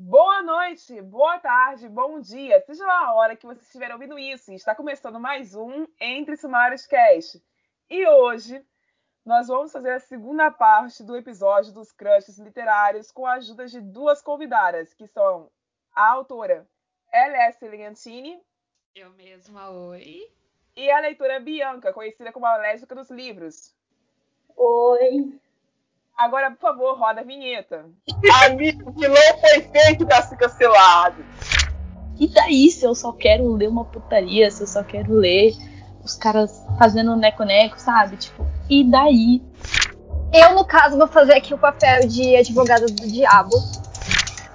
Boa noite, boa tarde, bom dia, seja lá a hora que você estiver ouvindo isso. Está começando mais um Entre Sumários Cast. E hoje nós vamos fazer a segunda parte do episódio dos crushes literários com a ajuda de duas convidadas, que são a autora L.S. Liantini. Eu mesma, oi. E a leitora Bianca, conhecida como a lésbica dos livros. Oi. Agora, por favor, roda a vinheta. Amigo que não foi feito pra ser cancelado. E daí se eu só quero ler uma putaria, se eu só quero ler os caras fazendo neco-neco, sabe? Tipo, e daí? Eu, no caso, vou fazer aqui o papel de advogada do diabo.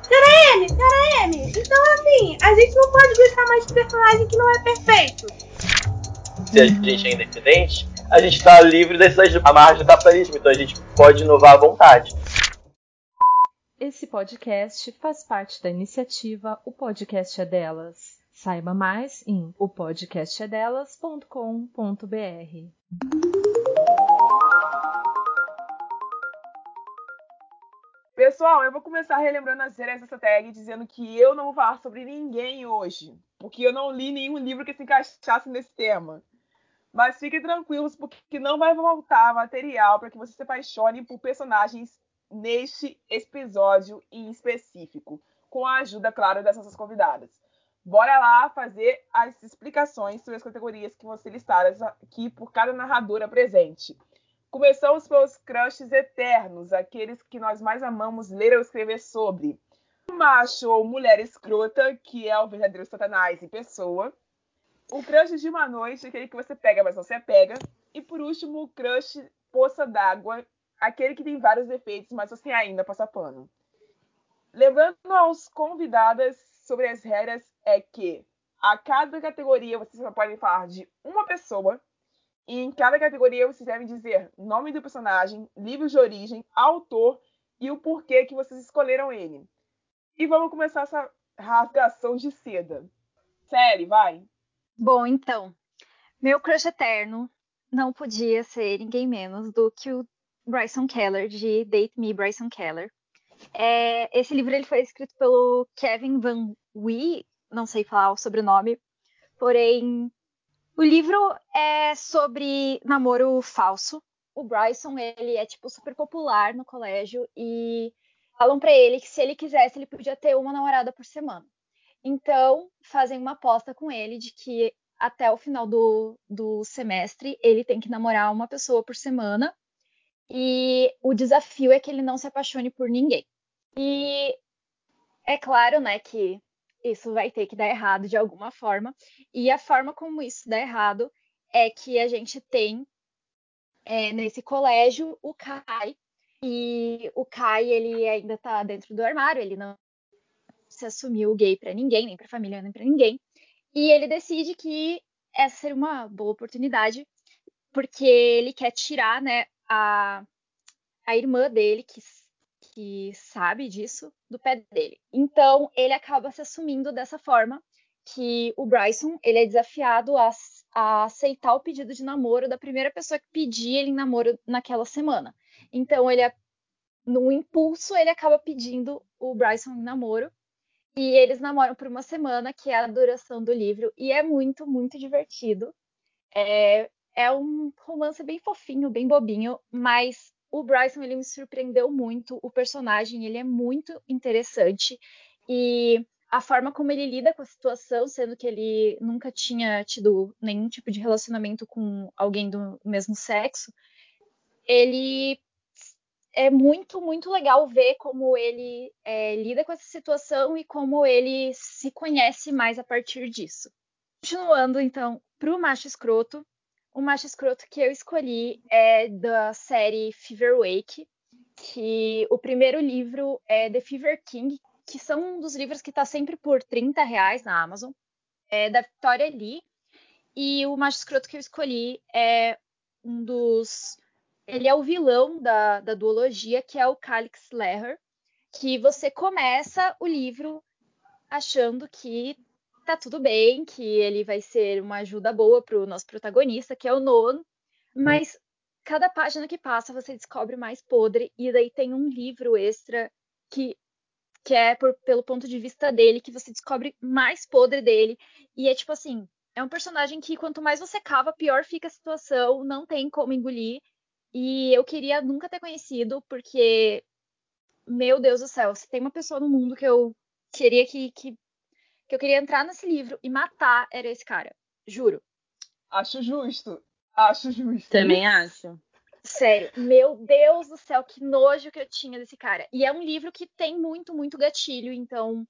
Pera M, pera M. Então, assim, a gente não pode gostar mais de personagem que não é perfeito. Se a gente é independente, a gente está livre dessas amarras do capitalismo, então a gente pode inovar à vontade. Esse podcast faz parte da iniciativa O Podcast é Delas. Saiba mais em opodcastedelas.com.br. Pessoal, eu vou começar relembrando as regras dessa tag, dizendo que eu não vou falar sobre ninguém hoje, porque eu não li nenhum livro que se encaixasse nesse tema. Mas fiquem tranquilos, porque não vai voltar material para que você se apaixone por personagens neste episódio em específico, com a ajuda, claro, dessas nossas convidadas. Bora lá fazer as explicações sobre as categorias que ser listadas aqui por cada narradora presente. Começamos pelos crushes eternos, aqueles que nós mais amamos ler ou escrever sobre. Macho ou mulher escrota, que é o verdadeiro satanás em pessoa. O crush de uma noite, aquele que você pega, mas não se apega. E por último, o crush poça d'água, aquele que tem vários defeitos, mas você ainda passa pano. Lembrando aos convidadas sobre as regras é que a cada categoria você só pode falar de uma pessoa e em cada categoria vocês devem dizer nome do personagem, livro de origem, autor e o porquê que vocês escolheram ele. E vamos começar essa rasgação de seda. Série, vai. Bom, então, meu crush eterno não podia ser ninguém menos do que o Bryson Keller, de Date Me, Bryson Keller. É, esse livro ele foi escrito pelo Kevin Van Wee, não sei falar o sobrenome, porém o livro é sobre namoro falso. O Bryson, ele é tipo super popular no colégio e falam para ele que se ele quisesse, ele podia ter uma namorada por semana. Então, fazem uma aposta com ele de que até o final do, do semestre ele tem que namorar uma pessoa por semana. E o desafio é que ele não se apaixone por ninguém. E é claro, né, que isso vai ter que dar errado de alguma forma. E a forma como isso dá errado é que a gente tem é, nesse colégio o Kai. E o Kai, ele ainda tá dentro do armário, ele não se assumiu gay para ninguém, nem para família, nem para ninguém. E ele decide que essa seria uma boa oportunidade, porque ele quer tirar, né, a, a irmã dele, que que sabe disso do pé dele. Então ele acaba se assumindo dessa forma que o Bryson ele é desafiado a, a aceitar o pedido de namoro da primeira pessoa que pedir ele em namoro naquela semana. Então ele é, no impulso ele acaba pedindo o Bryson em namoro e eles namoram por uma semana, que é a duração do livro, e é muito, muito divertido. É, é um romance bem fofinho, bem bobinho, mas o Bryson ele me surpreendeu muito. O personagem ele é muito interessante e a forma como ele lida com a situação, sendo que ele nunca tinha tido nenhum tipo de relacionamento com alguém do mesmo sexo, ele é muito, muito legal ver como ele é, lida com essa situação e como ele se conhece mais a partir disso. Continuando, então, para o macho escroto, o macho escroto que eu escolhi é da série Fever Wake, que o primeiro livro é The Fever King, que são um dos livros que está sempre por 30 reais na Amazon, é da Victoria Lee. E o macho escroto que eu escolhi é um dos. Ele é o vilão da, da duologia, que é o Calix Leher, que você começa o livro achando que tá tudo bem, que ele vai ser uma ajuda boa pro nosso protagonista, que é o Nolan, mas cada página que passa você descobre mais podre, e daí tem um livro extra que que é por, pelo ponto de vista dele que você descobre mais podre dele. E é tipo assim, é um personagem que quanto mais você cava, pior fica a situação, não tem como engolir. E eu queria nunca ter conhecido, porque, meu Deus do céu, se tem uma pessoa no mundo que eu queria que, que, que eu queria entrar nesse livro e matar, era esse cara. Juro. Acho justo. Acho justo. Também acho. Sério, meu Deus do céu, que nojo que eu tinha desse cara. E é um livro que tem muito, muito gatilho. Então,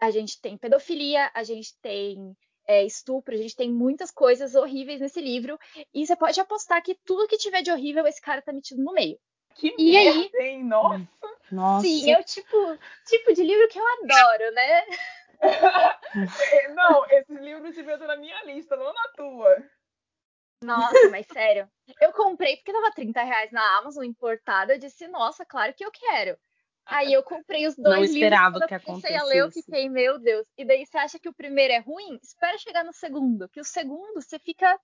a gente tem pedofilia, a gente tem é, estupro, a gente tem muitas coisas horríveis nesse livro. E você pode apostar que tudo que tiver de horrível, esse cara tá metido no meio. Que E merda, aí? hein? Nossa. Nossa. Sim, é o tipo, tipo de livro que eu adoro, né? É, Não, esses livros deviam estar na minha lista, não na tua. Nossa, mas sério. Eu comprei porque tava 30 reais na Amazon importada. Eu disse, nossa, claro que eu quero. Aí eu comprei os dois Não esperava livros. que eu comecei a ler, eu acontecesse. fiquei, meu Deus. E daí você acha que o primeiro é ruim? Espera chegar no segundo. Que o segundo você fica.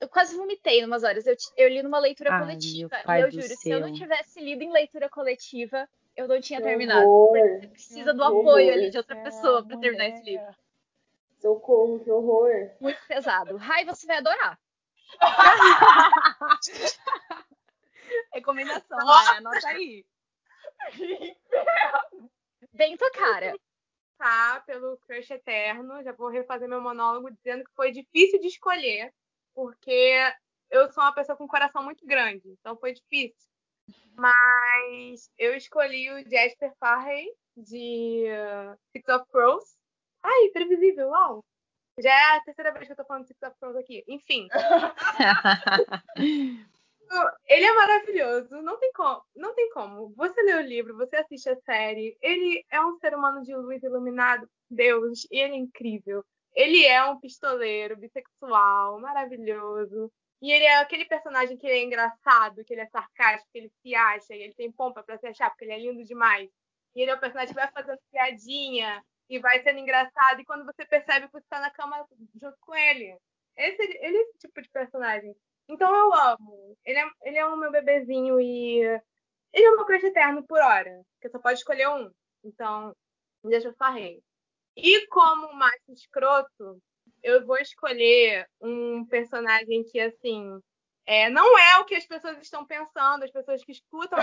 Eu quase vomitei em umas horas. Eu, eu li numa leitura Ai, coletiva. E eu juro, se eu não tivesse lido em leitura coletiva, eu não tinha Que terminado. horror. Você precisa do apoio horror. ali de outra pessoa pra terminar esse livro. Socorro, que horror. Muito pesado. Rai, você vai adorar. Recomendação, Raia, anota aí. Bem tua cara. Tá, pelo Crush Eterno. Já vou refazer meu monólogo dizendo que foi difícil de escolher, porque eu sou uma pessoa com um coração muito grande, então foi difícil. Mas eu escolhi o Jasper Farley de uh, Six of Crows. Ai, previsível, uau! Já é a terceira vez que eu tô falando de Six of Crows aqui. Enfim, ele é maravilhoso, não tem como, não tem como. Você lê o livro, você assiste a série, ele é um ser humano de luz iluminado, Deus, e ele é incrível. Ele é um pistoleiro, bissexual, maravilhoso. E ele é aquele personagem que é engraçado, que ele é sarcástico, que ele se acha, e ele tem pompa pra se achar, porque ele é lindo demais. E ele é o personagem que vai fazendo piadinha e vai sendo engraçado, e quando você percebe que você tá na cama junto com ele. Esse, ele é esse tipo de personagem. Então eu amo. Ele é, ele é o meu bebezinho e ele é o meu crush eterno por hora. Porque só pode escolher um. Então, deixa eu farrei. E como macho escroto, eu vou escolher um personagem que, assim, é, não é o que as pessoas estão pensando, as pessoas que escutam.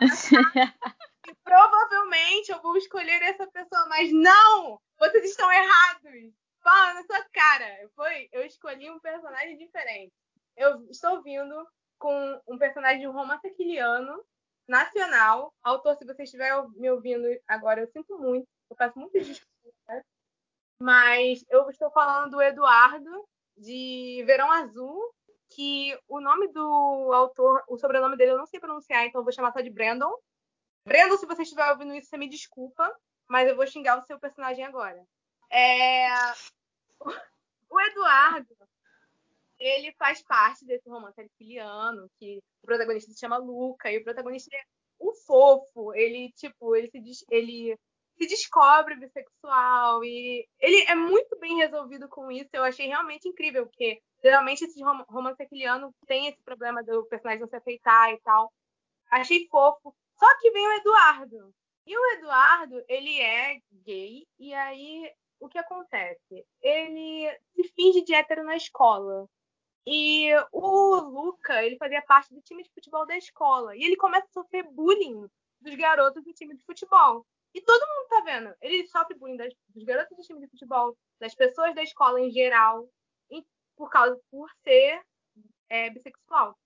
e provavelmente eu vou escolher essa pessoa, mas não! Vocês estão errados! Fala na sua cara! Foi, eu escolhi um personagem diferente eu estou vindo com um personagem de um romance aquiliano, nacional. Autor, se você estiver me ouvindo agora, eu sinto muito, eu peço muitas desculpas. Mas eu estou falando do Eduardo, de Verão Azul, que o nome do autor, o sobrenome dele eu não sei pronunciar, então eu vou chamar só de Brandon. Brandon, se você estiver ouvindo isso, você me desculpa, mas eu vou xingar o seu personagem agora. É... O Eduardo, ele faz parte desse romance arquiliano, que o protagonista se chama Luca, e o protagonista é um fofo, ele, tipo, ele se, ele se descobre bissexual, e ele é muito bem resolvido com isso, eu achei realmente incrível, porque geralmente esse rom- romance arquiliano tem esse problema do personagem não se aceitar e tal. Achei fofo. Só que vem o Eduardo. E o Eduardo, ele é gay, e aí o que acontece? Ele se finge de hétero na escola. E o Luca, ele fazia parte do time de futebol da escola. E ele começa a sofrer bullying dos garotos do time de futebol. E todo mundo tá vendo. Ele sofre bullying das- dos garotos do time de futebol, das pessoas da escola em geral, por causa por ser é, bissexual.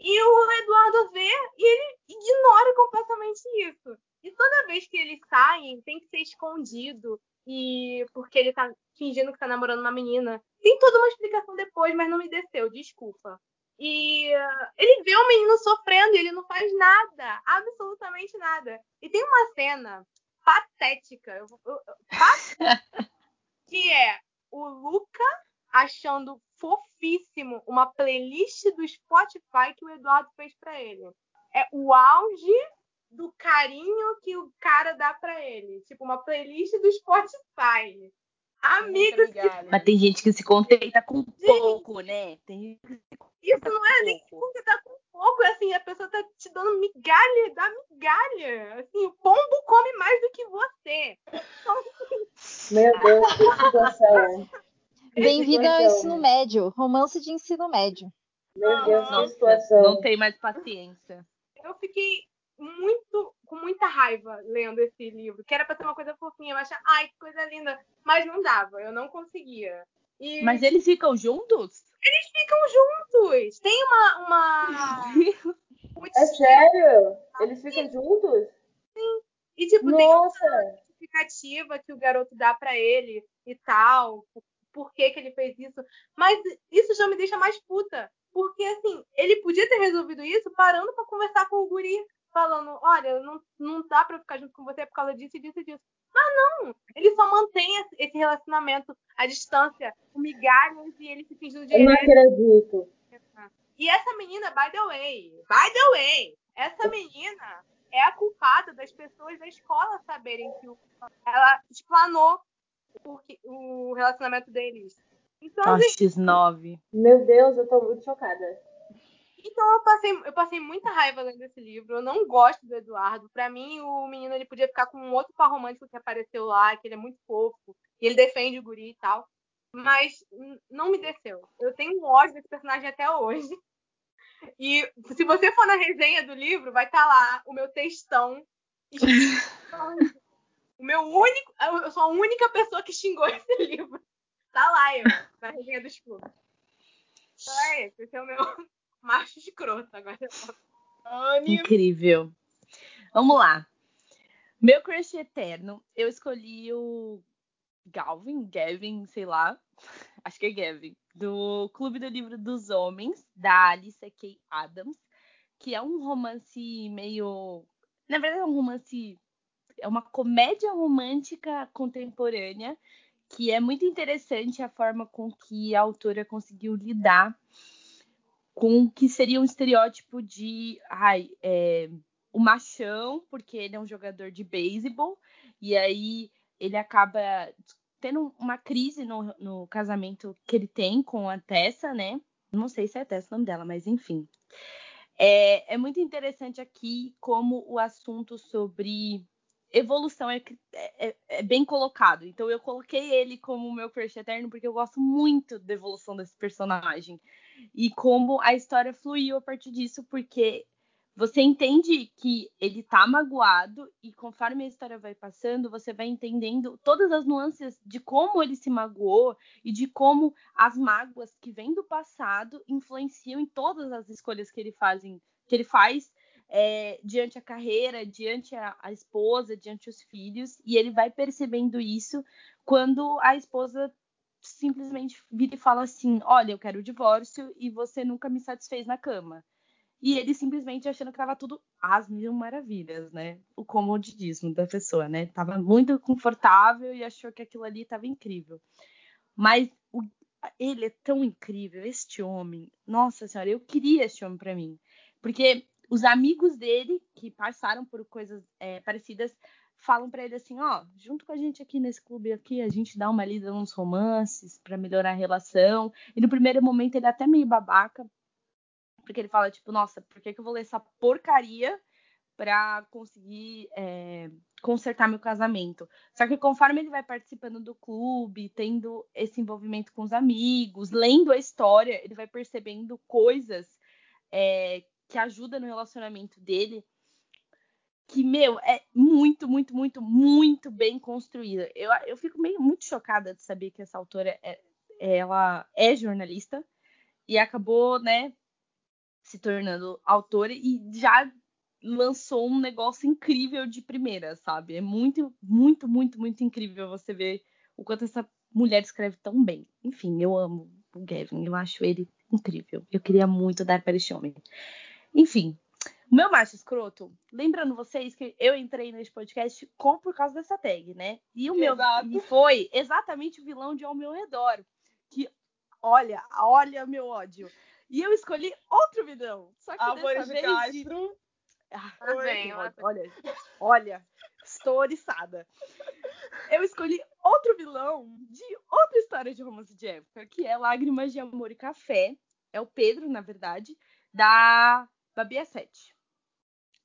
E o Eduardo vê e ele ignora completamente isso. E toda vez que eles saem, tem que ser escondido. E porque ele tá fingindo que tá namorando uma menina. Tem toda uma explicação depois, mas não me desceu, desculpa. E uh, ele vê o menino sofrendo e ele não faz nada, absolutamente nada. E tem uma cena patética, eu, eu, patética, que é o Luca achando fofíssimo uma playlist do Spotify que o Eduardo fez pra ele. É o auge do carinho que o cara dá pra ele. Tipo, uma playlist do Spotify. Amigo, Muito obrigada. Mas tem gente que se contenta com pouco, né? Tem gente que se Isso não é nem porque tá com pouco, assim, a pessoa tá te dando migalha, dá migalha. Assim, o pombo come mais do que você. Meu Deus, que situação. Bem-vindo ao ensino médio. Romance de ensino médio. Meu Deus, que Nossa, situação. não tem mais paciência. Eu fiquei muito, com muita raiva lendo esse livro, que era pra ser uma coisa fofinha. Eu achava, ai, que coisa linda. Mas não dava, eu não conseguia. E Mas eles ficam juntos? ficam juntos. Tem uma. uma... um É sério? Eles ficam juntos? E, tipo, tem Nossa! justificativa que o garoto dá pra ele e tal, por, por que, que ele fez isso. Mas isso já me deixa mais puta. Porque, assim, ele podia ter resolvido isso parando pra conversar com o guri, falando: olha, não, não dá pra eu ficar junto com você por causa disso e disso e disso. Mas não! Ele só mantém esse- relacionamento à distância, com migalhas e ele se fingindo de Eu não acredito. E essa menina, by the way, by the way, essa menina é a culpada das pessoas da escola saberem que o- ela explanou o, o relacionamento deles. Então, Ó, assim, X9. Meu Deus, eu tô muito chocada. Então eu, passei, eu passei muita raiva lendo esse livro. Eu não gosto do Eduardo. Pra mim, o menino ele podia ficar com um outro par romântico que apareceu lá, que ele é muito fofo. E ele defende o guri e tal. Mas não me desceu. Eu tenho um ódio desse personagem até hoje. E se você for na resenha do livro, vai estar lá o meu textão. o meu único. Eu sou a única pessoa que xingou esse livro. Tá lá, eu, na resenha dos clubes. Então é esse. Esse é o meu macho escroto agora. Incrível. Vamos lá. Meu crush eterno, eu escolhi o Galvin, Gavin, sei lá. Acho que é Gavin. Do Clube do Livro dos Homens, da Alice K. Adams, que é um romance meio. Na verdade, é um romance. É uma comédia romântica contemporânea, que é muito interessante a forma com que a autora conseguiu lidar com o que seria um estereótipo de ai, é, o machão, porque ele é um jogador de beisebol, e aí ele acaba tendo uma crise no, no casamento que ele tem com a Tessa, né? Não sei se é Tessa o nome dela, mas enfim. É, é muito interessante aqui como o assunto sobre evolução é, é, é bem colocado. Então eu coloquei ele como meu crush eterno porque eu gosto muito da evolução desse personagem e como a história fluiu a partir disso, porque você entende que ele tá magoado e conforme a história vai passando, você vai entendendo todas as nuances de como ele se magoou e de como as mágoas que vêm do passado influenciam em todas as escolhas que ele fazem, que ele faz é, diante a carreira, diante a, a esposa, diante os filhos, e ele vai percebendo isso quando a esposa simplesmente vira e fala assim: Olha, eu quero o divórcio e você nunca me satisfez na cama. E ele simplesmente achando que tava tudo às mil maravilhas, né? O comodismo da pessoa, né? Tava muito confortável e achou que aquilo ali tava incrível. Mas o, ele é tão incrível, este homem. Nossa senhora, eu queria este homem para mim. Porque os amigos dele, que passaram por coisas é, parecidas, falam para ele assim, ó, junto com a gente aqui nesse clube aqui, a gente dá uma lida nos romances para melhorar a relação. E no primeiro momento ele é até meio babaca, porque ele fala tipo, nossa, por que, que eu vou ler essa porcaria para conseguir é, consertar meu casamento? Só que conforme ele vai participando do clube, tendo esse envolvimento com os amigos, lendo a história, ele vai percebendo coisas é, que ajudam no relacionamento dele que, meu, é muito, muito, muito, muito bem construída. Eu, eu fico meio muito chocada de saber que essa autora é, ela é jornalista e acabou, né, se tornando autora e já lançou um negócio incrível de primeira, sabe? É muito, muito, muito, muito incrível você ver o quanto essa mulher escreve tão bem. Enfim, eu amo o Gavin, eu acho ele incrível. Eu queria muito dar para esse homem. Enfim, meu macho escroto, lembrando vocês que eu entrei nesse podcast com por causa dessa tag, né? E o meu Exato. e foi exatamente o vilão de Ao Meu Redor. Que, olha, olha meu ódio. E eu escolhi outro vilão. Só que Álvares dessa de vez Castro. Ah, lá ódio. olha, olha, estou oriçada. Eu escolhi outro vilão de outra história de romance de época, que é Lágrimas de Amor e Café, é o Pedro, na verdade, da Babia 7.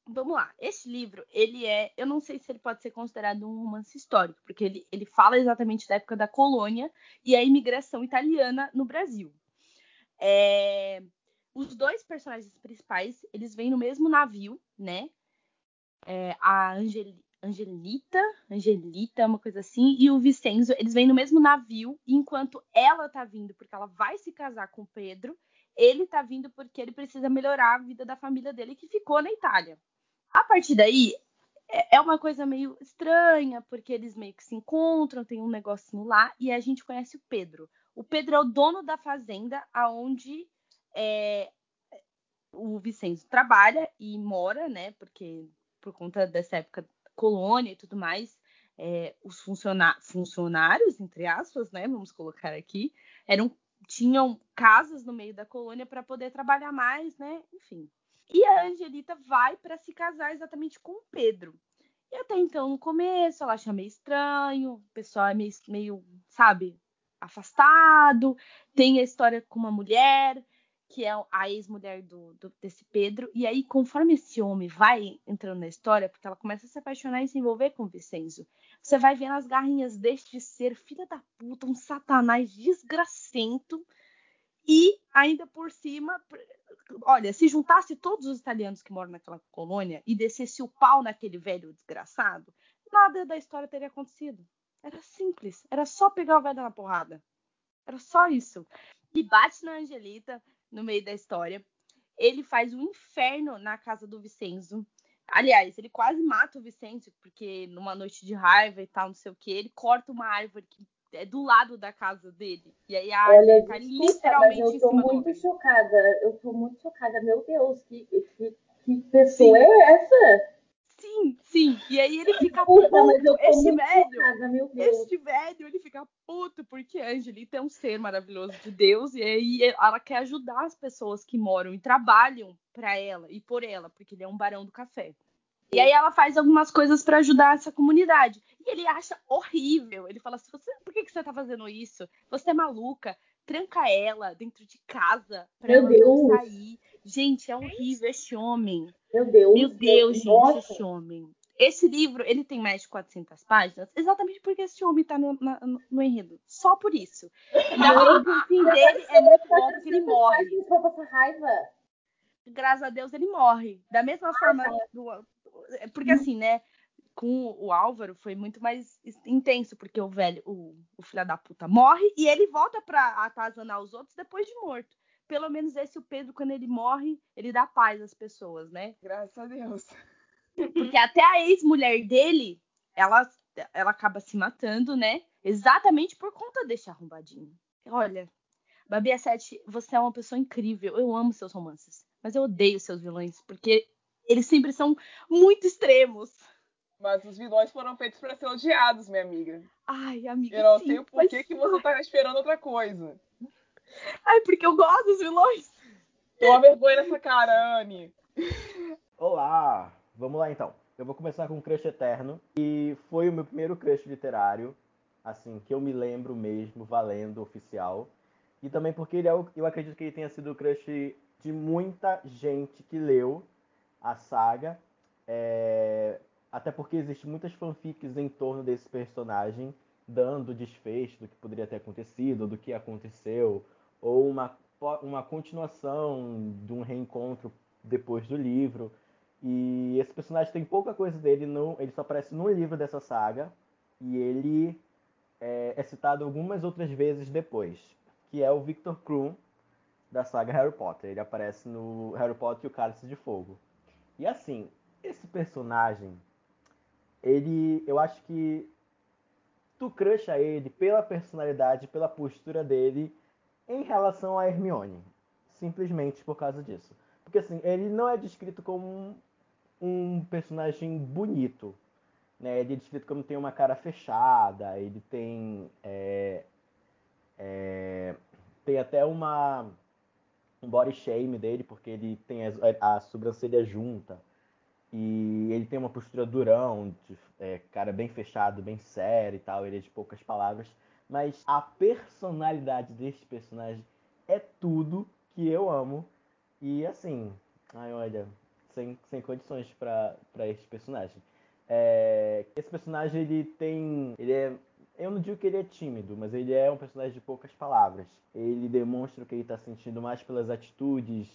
Vamos lá. Esse livro, ele é. Eu não sei se ele pode ser considerado um romance histórico, porque ele, ele fala exatamente da época da colônia e a imigração italiana no Brasil. É, os dois personagens principais, eles vêm no mesmo navio, né? É, a Angel, Angelita, Angelita, uma coisa assim, e o Vicenzo, eles vêm no mesmo navio, enquanto ela tá vindo porque ela vai se casar com o Pedro, ele tá vindo porque ele precisa melhorar a vida da família dele que ficou na Itália. A partir daí, é, é uma coisa meio estranha, porque eles meio que se encontram, tem um negocinho lá, e a gente conhece o Pedro. O Pedro é o dono da fazenda aonde é, o Vicenzo trabalha e mora, né? Porque por conta dessa época colônia e tudo mais, é, os funcionários, entre aspas, né? Vamos colocar aqui, eram tinham casas no meio da colônia para poder trabalhar mais, né? Enfim, e a Angelita vai para se casar exatamente com o Pedro. E até então, no começo, ela acha meio estranho, o pessoal é meio, meio sabe, afastado. Tem a história com uma mulher, que é a ex-mulher do, do, desse Pedro. E aí, conforme esse homem vai entrando na história, porque ela começa a se apaixonar e se envolver com o Vicenzo, você vai vendo as garrinhas deste ser, filha da puta, um satanás desgracento. E ainda por cima, olha, se juntasse todos os italianos que moram naquela colônia e descesse o pau naquele velho desgraçado, nada da história teria acontecido. Era simples, era só pegar o velho na porrada. Era só isso. E bate na Angelita no meio da história. Ele faz um inferno na casa do Vicenzo. Aliás, ele quase mata o Vicenzo, porque numa noite de raiva e tal, não sei o que, ele corta uma árvore que é do lado da casa dele. E aí a Olha, árvore tá literalmente mas eu em tô muito homem. chocada. Eu tô muito chocada. Meu Deus, que, que, que pessoa é essa? Sim, sim. E aí ele fica Puta, puto. muito velho, chocada, este velho, ele fica puto porque a Angelita é um ser maravilhoso de Deus e aí ela quer ajudar as pessoas que moram e trabalham pra ela e por ela, porque ele é um barão do café. E aí ela faz algumas coisas pra ajudar essa comunidade. E ele acha horrível. Ele fala assim: você, por que, que você tá fazendo isso? Você é maluca. Tranca ela dentro de casa pra Meu ela Deus. não sair. Gente, é horrível este homem. Meu Deus. Meu Deus, gente, Nossa. esse homem. Esse livro, ele tem mais de 400 páginas, exatamente porque esse homem tá no, na- no- enredo. Só por isso. Ainda o fim dele é muito bom, porque ele morre. Raiva. Graças a Deus, ele morre. Da mesma forma do... Porque assim, né, com o Álvaro foi muito mais intenso, porque o velho, o, o filho da puta morre e ele volta pra atazanar os outros depois de morto. Pelo menos esse, o Pedro, quando ele morre, ele dá paz às pessoas, né? Graças a Deus. Porque até a ex-mulher dele, ela, ela acaba se matando, né? Exatamente por conta desse arrombadinho. Olha, Babi 7, você é uma pessoa incrível. Eu amo seus romances. Mas eu odeio seus vilões, porque eles sempre são muito extremos. Mas os vilões foram feitos pra ser odiados, minha amiga. Ai, amiga, Eu não sim, sei o mas- porquê que você tá esperando outra coisa. Ai, porque eu gosto dos vilões. Toma vergonha nessa cara, Anne. Olá! Vamos lá então. Eu vou começar com um crush eterno. E foi o meu primeiro crush literário, assim, que eu me lembro mesmo, valendo, oficial. E também porque ele é o- eu acredito que ele tenha sido o crush de muita gente que leu a saga. É, Até porque existem muitas fanfics em torno desse personagem, dando desfecho do que poderia ter acontecido, do que aconteceu, ou uma, uma continuação de um reencontro depois do livro. E esse personagem tem pouca coisa dele, não, ele só aparece no livro dessa saga e ele é, é citado algumas outras vezes depois, que é o Victor Krum da saga Harry Potter. Ele aparece no Harry Potter e o Cálice de Fogo. E assim, esse personagem, ele, eu acho que tu crusha ele pela personalidade, pela postura dele em relação a Hermione, simplesmente por causa disso. Porque assim, ele não é descrito como um, um personagem bonito. Né? Ele é descrito como tem uma cara fechada, ele tem. é, é, tem até uma. Um body shame dele, porque ele tem as- a, sobrancelha junta. E ele tem uma postura durão, de, é, cara bem fechado, bem sério e tal, ele é de poucas palavras. Mas a personalidade deste personagem é tudo que eu amo. E assim, ai olha, sem, sem condições para esse personagem. É, esse personagem ele tem. Ele é. Eu não digo que ele é tímido, mas ele é um personagem de poucas palavras. Ele demonstra o que ele está sentindo mais pelas atitudes,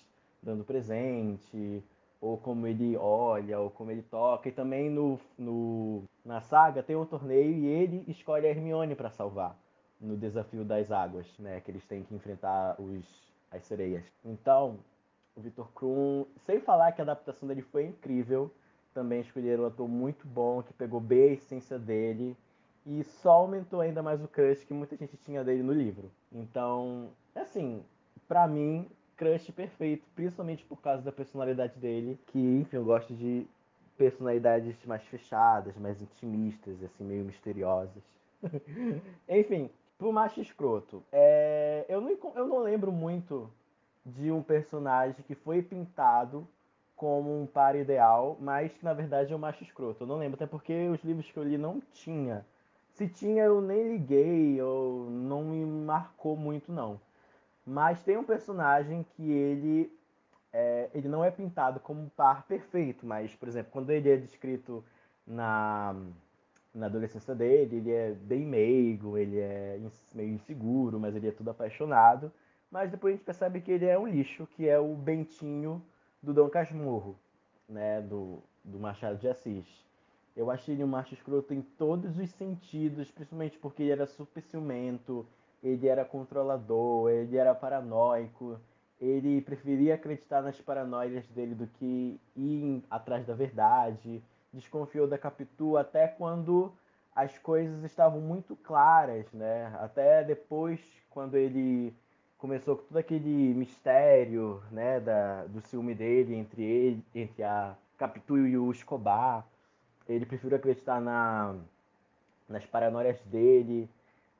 dando presente, ou como ele olha, ou como ele toca. E também no, no, na saga tem um torneio e ele escolhe a Hermione para salvar no desafio das águas, né? Que eles têm que enfrentar os, as sereias. Então, o Victor Krum, sem falar que a adaptação dele foi incrível, também escolheram um ator muito bom, que pegou bem a essência dele e só aumentou ainda mais o crush que muita gente tinha dele no livro. Então, assim, para mim, crush perfeito, principalmente por causa da personalidade dele, que, enfim, eu gosto de personalidades mais fechadas, mais intimistas, assim, meio misteriosas. enfim, pro macho escroto, é... eu, não, eu não lembro muito de um personagem que foi pintado como um par ideal, mas que na verdade é um macho escroto. Eu não lembro, até porque os livros que eu li não tinha. Se tinha, eu nem liguei, ou não me marcou muito não. Mas tem um personagem que ele é, ele não é pintado como um par perfeito, mas, por exemplo, quando ele é descrito na, na adolescência dele, ele é bem meigo, ele é meio inseguro, mas ele é tudo apaixonado. Mas depois a gente percebe que ele é um lixo, que é o Bentinho do Dom Casmurro, né, do, do Machado de Assis. Eu achei ele um macho escroto em todos os sentidos, principalmente porque ele era super ciumento, ele era controlador, ele era paranoico, ele preferia acreditar nas paranoias dele do que ir atrás da verdade, desconfiou da Capitu até quando as coisas estavam muito claras, né? Até depois, quando ele começou com todo aquele mistério, né, da, do ciúme dele entre ele, entre a Capitu e o Escobar, ele preferiu acreditar na, nas paranoias dele,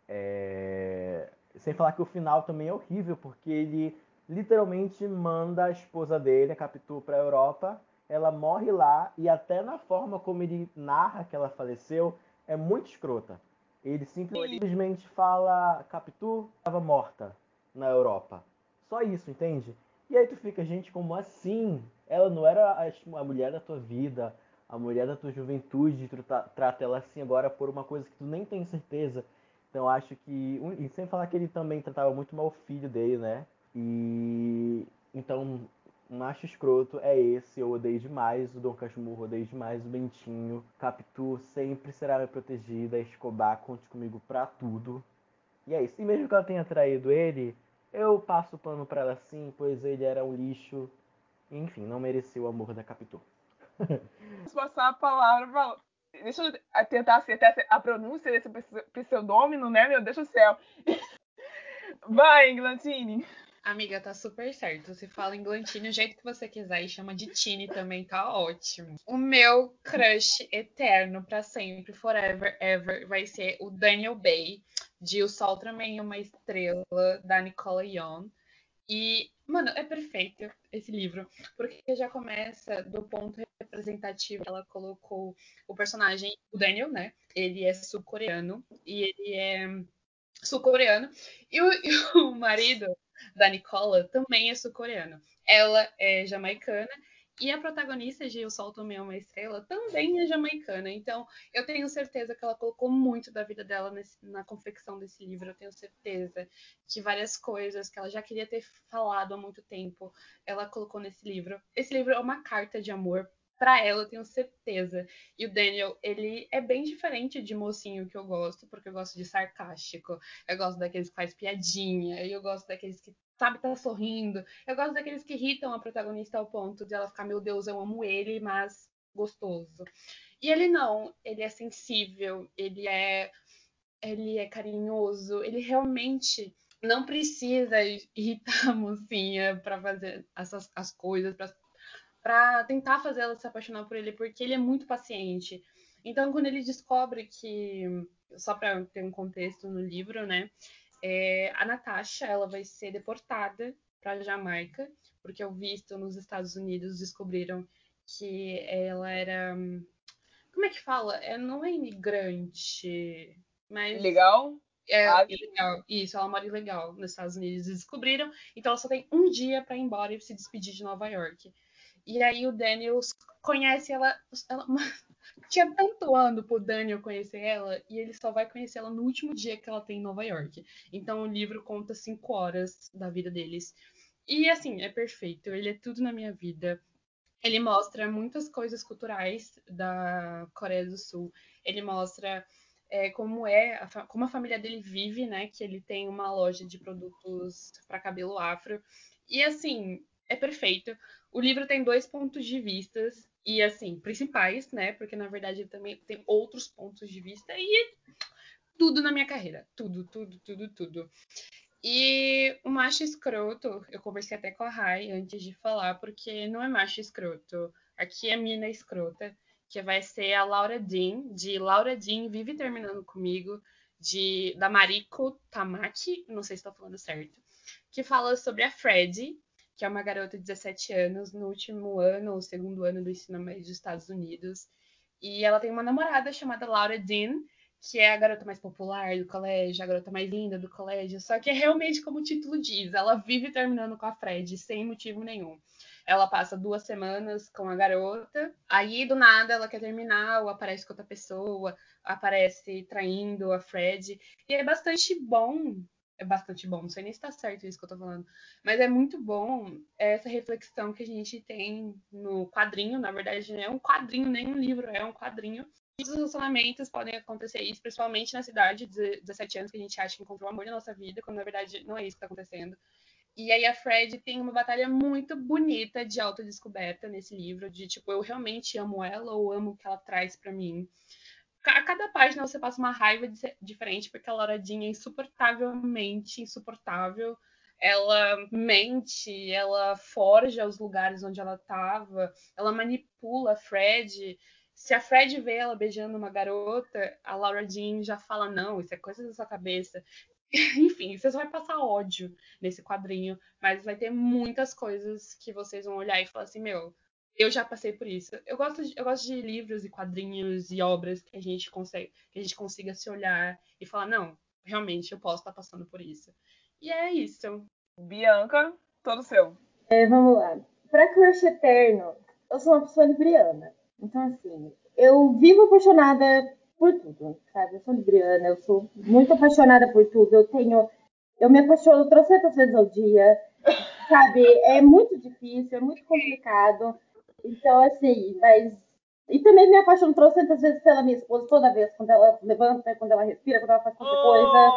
é... Sem falar que o final também é horrível, porque ele literalmente manda a esposa dele, a Capitu, para a Europa. Ela morre lá e até na forma como ele narra que ela faleceu é muito escrota. Ele simplesmente fala Capitu estava morta na Europa. Só isso, entende? E aí tu fica, gente, como assim? Ela não era a, mulher da tua vida, a mulher da tua juventude, tu trata ela assim agora por uma coisa que tu nem tem certeza. Então acho que. E sem falar que ele também tratava muito mal o filho dele, né? E. Então, macho escroto é esse. Eu odeio demais o Dom Casmurro, odeio demais o Bentinho. Capitu sempre será minha protegida. Escobar, conte comigo pra tudo. E é isso. E mesmo que ela tenha traído ele, eu passo o pano pra ela sim, pois ele era um lixo. Enfim, não mereceu o amor da Capitu. Vamos passar a palavra Deixa eu tentar acertar a pronúncia desse pseudônimo, né? Meu Deus do céu. Vai, Glantine. Amiga, tá super certo. Você fala em Glantine o jeito que você quiser e chama de Tine também, tá ótimo. O meu crush eterno para sempre, forever, ever, vai ser o Daniel Bay, de O Sol Também é uma Estrela, da Nicola Young. E, mano, é perfeito esse livro, porque já começa do ponto representativo. Ela colocou o personagem, o Daniel, né? Ele é sul-coreano e ele é sul-coreano. E, e o marido da Nicola também é sul-coreano. Ela é jamaicana e a protagonista de O Sol Também é uma Estrela também é jamaicana. Então, eu tenho certeza que ela colocou muito da vida dela nesse, na confecção desse livro. Eu tenho certeza que várias coisas que ela já queria ter falado há muito tempo, ela colocou nesse livro. Esse livro é uma carta de amor para ela, eu tenho certeza. E o Daniel, ele é bem diferente de mocinho que eu gosto, porque eu gosto de sarcástico. Eu gosto daqueles que faz piadinha, eu gosto daqueles que sabe, tá sorrindo. Eu gosto daqueles que irritam a protagonista ao ponto de ela ficar, meu Deus, eu amo ele, mas gostoso. E ele não, ele é sensível, ele é ele é carinhoso, ele realmente não precisa irritar a mocinha para fazer essas as coisas, para tentar fazer ela se apaixonar por ele, porque ele é muito paciente. Então, quando ele descobre que, só para ter um contexto no livro, né, é, a Natasha ela vai ser deportada para Jamaica, porque o visto nos Estados Unidos descobriram que ela era. Como é que fala? É, não é imigrante, mas. Ilegal? É, Ah, ilegal. Isso, ela mora ilegal nos Estados Unidos. Eles descobriram, então ela só tem um dia pra ir embora e se despedir de Nova York. E aí o Daniel conhece ela, ela- Tinha tanto ano pro Daniel conhecer ela, e ele só vai conhecer ela no último dia que ela tem em Nova York. Então o livro conta cinco horas da vida deles. E assim, é perfeito. Ele é tudo na minha vida. Ele mostra muitas coisas culturais da Coreia do Sul. Ele mostra é, como é, a como a família dele vive, né? Que ele tem uma loja de produtos para cabelo afro. E assim, é perfeito. O livro tem dois pontos de vistas e assim, principais, né? Porque na verdade ele também tem outros pontos de vista e tudo na minha carreira, tudo, tudo, tudo, tudo. E o macho escroto, eu conversei até com a Rai antes de falar, porque não é macho escroto. Aqui é mina escrota, que vai ser a Laura Dean, de Laura Dean Vive Terminando Comigo, de da Mariko Tamaki, não sei se estou falando certo, que fala sobre a Fred, que é uma garota de 17 anos, no último ano, ou segundo ano do ensino médio dos Estados Unidos. E ela tem uma namorada chamada Laura Dean, que é a garota mais popular do colégio, a garota mais linda do colégio. Só que é realmente como o título diz, ela vive terminando com a Fred sem motivo nenhum. Ela passa duas semanas com a garota, aí do nada ela quer terminar, ou aparece com outra pessoa, aparece traindo a Fred. E é bastante bom. É bastante bom, não sei nem se tá certo isso que eu tô falando. Mas é muito bom essa reflexão que a gente tem no quadrinho. Na verdade, não é um quadrinho, nem um livro, é um quadrinho os relacionamentos podem acontecer isso, principalmente na cidade de 17 anos, que a gente acha que encontrou o amor da nossa vida, quando na verdade não é isso que está acontecendo. E aí a Fred tem uma batalha muito bonita de autodescoberta nesse livro, de tipo, eu realmente amo ela ou amo o que ela traz para mim. A cada página você passa uma raiva diferente, porque a Lauradinha é insuportavelmente insuportável. Ela mente, ela forja os lugares onde ela estava, ela manipula a Fred se a Fred vê ela beijando uma garota, a Laura Jean já fala: não, isso é coisa da sua cabeça. Enfim, vocês vão passar ódio nesse quadrinho, mas vai ter muitas coisas que vocês vão olhar e falar assim: meu, eu já passei por isso. Eu gosto de, eu gosto de livros e quadrinhos e obras que a gente consegue, que a gente consiga se olhar e falar: não, realmente eu posso estar passando por isso. E é isso. Bianca, todo seu. É, vamos lá. Pra Crush Eterno, eu sou uma pessoa libriana. Então, assim, eu vivo apaixonada por tudo, sabe? Eu sou libriana, eu sou muito apaixonada por tudo. Eu tenho. Eu me apaixono trocentas vezes ao dia, sabe? É muito difícil, é muito complicado. Então, assim, mas. E também me apaixono trocentas vezes pela minha esposa, toda vez, quando ela levanta, quando ela respira, quando ela faz qualquer coisa.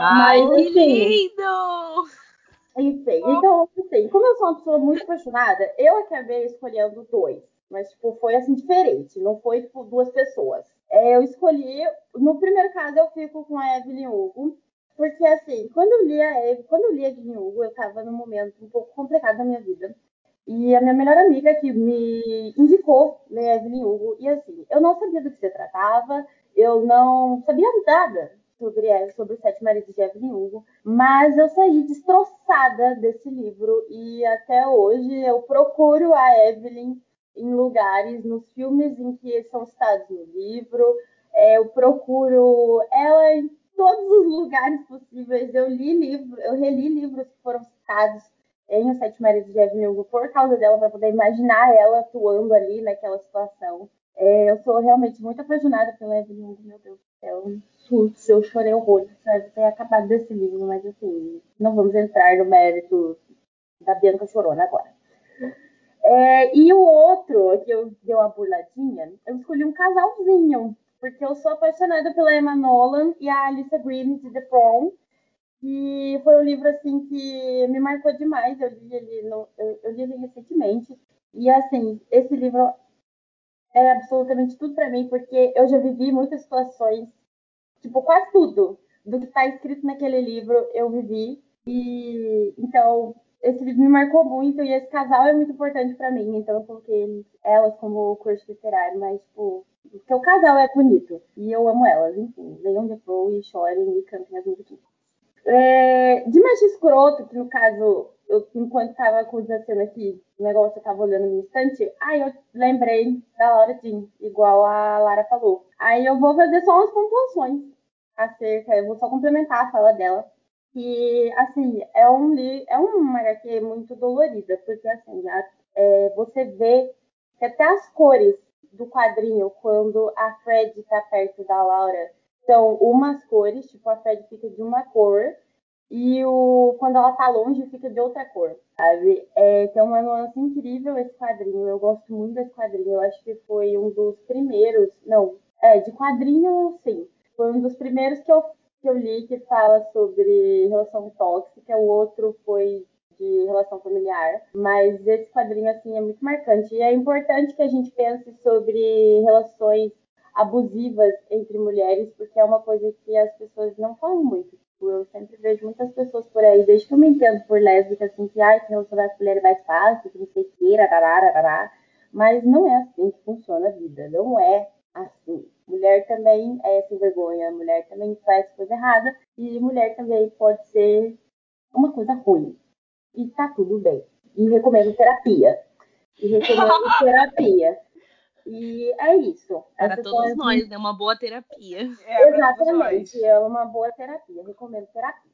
Ai, Mas, que assim, lindo! Enfim, então, assim, como eu sou uma pessoa muito apaixonada, eu acabei escolhendo dois. Mas, tipo, foi assim, diferente. Não foi, tipo, duas pessoas. É, eu escolhi. No primeiro caso, eu fico com a Evelyn Hugo. Porque, assim, quando eu li a, Eve, quando eu li a Evelyn Hugo, eu tava num momento um pouco complicado da minha vida. E a minha melhor amiga que me indicou a Evelyn Hugo. E, assim, eu não sabia do que se tratava. Eu não sabia nada sobre, sobre os Sete Maridos de Evelyn Hugo. Mas eu saí destroçada desse livro. E até hoje eu procuro a Evelyn em lugares, nos filmes em que são citados no livro. É, eu procuro ela em todos os lugares possíveis. Eu li livro, eu reli livros que foram citados em Os Sete Maridos de Evelyn por causa dela, para poder imaginar ela atuando ali naquela situação. É, eu sou realmente muito apaixonada pela Evelyn meu Deus do céu. Surtos, eu chorei horrores, sabe? Ter acabado desse livro, mas assim, não vamos entrar no mérito da Bianca Chorona agora. É, e o outro, que eu dei uma burladinha, eu escolhi um casalzinho, porque eu sou apaixonada pela Emma Nolan e a Alicia Green de The Prom. E foi um livro assim que me marcou demais. Eu li ele, no, eu, eu li ele recentemente. E assim, esse livro é absolutamente tudo para mim, porque eu já vivi muitas situações, tipo, quase tudo do que está escrito naquele livro eu vivi. E então esse livro me marcou muito e esse casal é muito importante para mim, então eu coloquei elas como curso literário, mas, tipo, porque o casal é bonito e eu amo elas, enfim, leiam The Pro e chorem e cantem as musiquinhas. É, de macho escroto, que no caso, eu, enquanto tava conversando aqui, o negócio eu tava olhando no instante, aí eu lembrei da Laura Jean, igual a Lara falou. Aí eu vou fazer só umas pontuações. acerca, eu vou só complementar a fala dela, que, assim, é um é uma HQ muito dolorida, porque, assim, a- é, você vê que até as cores do quadrinho, quando a Fred tá perto da Laura, são umas cores, tipo, a Fred fica de uma cor, e o, quando ela tá longe, fica de outra cor, sabe? É, tem uma nuance incrível esse quadrinho, eu gosto muito desse quadrinho, eu acho que foi um dos primeiros, não, é, de quadrinho, sim, foi um dos primeiros que eu, que eu li que fala sobre relação tóxica, o outro foi de relação familiar, mas esse quadrinho, assim, é muito marcante, e é importante que a gente pense sobre relações abusivas entre mulheres, porque é uma coisa que as pessoas não falam muito. Tipo, Eu sempre vejo muitas pessoas por aí, desde que eu me entendo por lésbica, assim, que ai, se relacionar com mulher é mais fácil, que não sei o que, mas não é assim que funciona a vida, não é assim. Mulher também é sem vergonha, mulher também faz coisa errada, e mulher também pode ser uma coisa ruim. E tá tudo bem. E recomendo terapia. E recomendo terapia. E é isso. Para Essas todos nós, né? Uma boa terapia. É, nós. Exatamente, é uma boa terapia, recomendo terapia.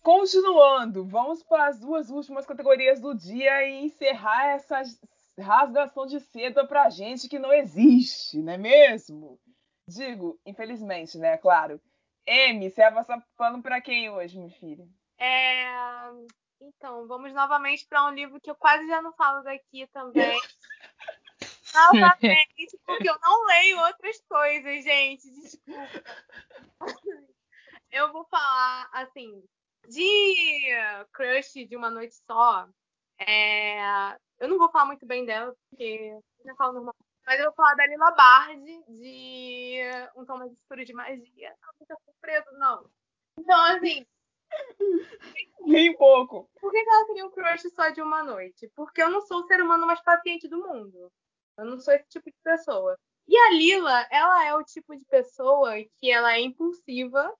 Continuando, vamos para as duas últimas categorias do dia e encerrar essa rasgação de seda pra gente que não existe, não é mesmo? Digo, infelizmente, né? Claro. M, você vai passar pano pra quem hoje, minha filha? É, Então, vamos novamente para um livro que eu quase já não falo daqui também. Novamente, porque eu não leio outras coisas, gente. Desculpa. Eu vou falar, assim, de Crush de uma noite só. é, Eu não vou falar muito bem dela, porque eu já falo normal. Mas eu vou falar da Lila Bard, de Um Tom Mais Escuro de Magia. Não, fica preso, não. Então, assim, Nem pouco. por que ela queria um crush só de uma noite? Porque eu não sou o ser humano mais paciente do mundo. Eu não sou esse tipo de pessoa. E a Lila, ela é o tipo de pessoa que ela é impulsiva.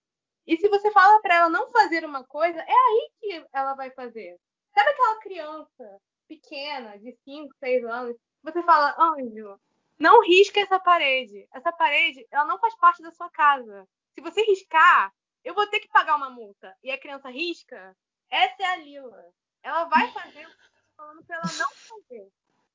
E se você fala pra ela não fazer uma coisa, é aí que ela vai fazer. Sabe aquela criança pequena, de 5, 6 anos, você fala, Anjo, não risca essa parede. Essa parede, ela não faz parte da sua casa. Se você riscar, eu vou ter que pagar uma multa. E a criança risca, essa é a Lila. Ela vai fazer o que eu tô falando pra ela não fazer.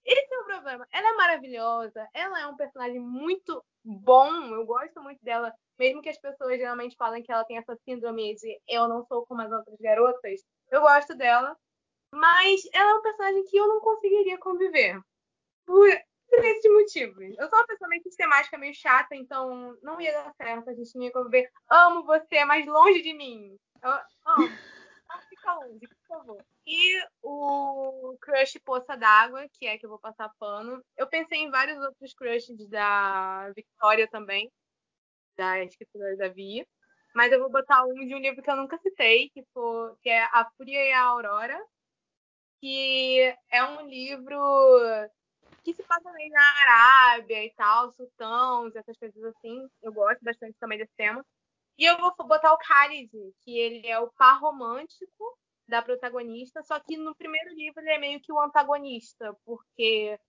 Esse é o problema. Ela é maravilhosa, ela é um personagem muito bom, eu gosto muito dela, mesmo que as pessoas geralmente falem que ela tem essa síndrome de eu não sou como as outras garotas, eu gosto dela, mas ela é um personagem que eu não conseguiria conviver. Por, por esses motivos. Eu sou uma pessoa meio sistemática, meio chata, então não ia dar certo, a gente não ia conviver. Amo você, mas longe de mim. Eu amo. Fica longe, por favor. E o crush Poça d'Água, que é que eu vou passar pano. Eu pensei em vários outros crushes da Victoria também, da escritora da Via. Mas eu vou botar um de um livro que eu nunca citei, que, for, que é A Fúria e a Aurora, que é um livro que se passa meio na Arábia e tal, sultãos, essas coisas assim. Eu gosto bastante também desse tema. E eu vou botar o Khalid, que ele é o par romântico da protagonista, só que no primeiro livro ele é meio que o antagonista, porque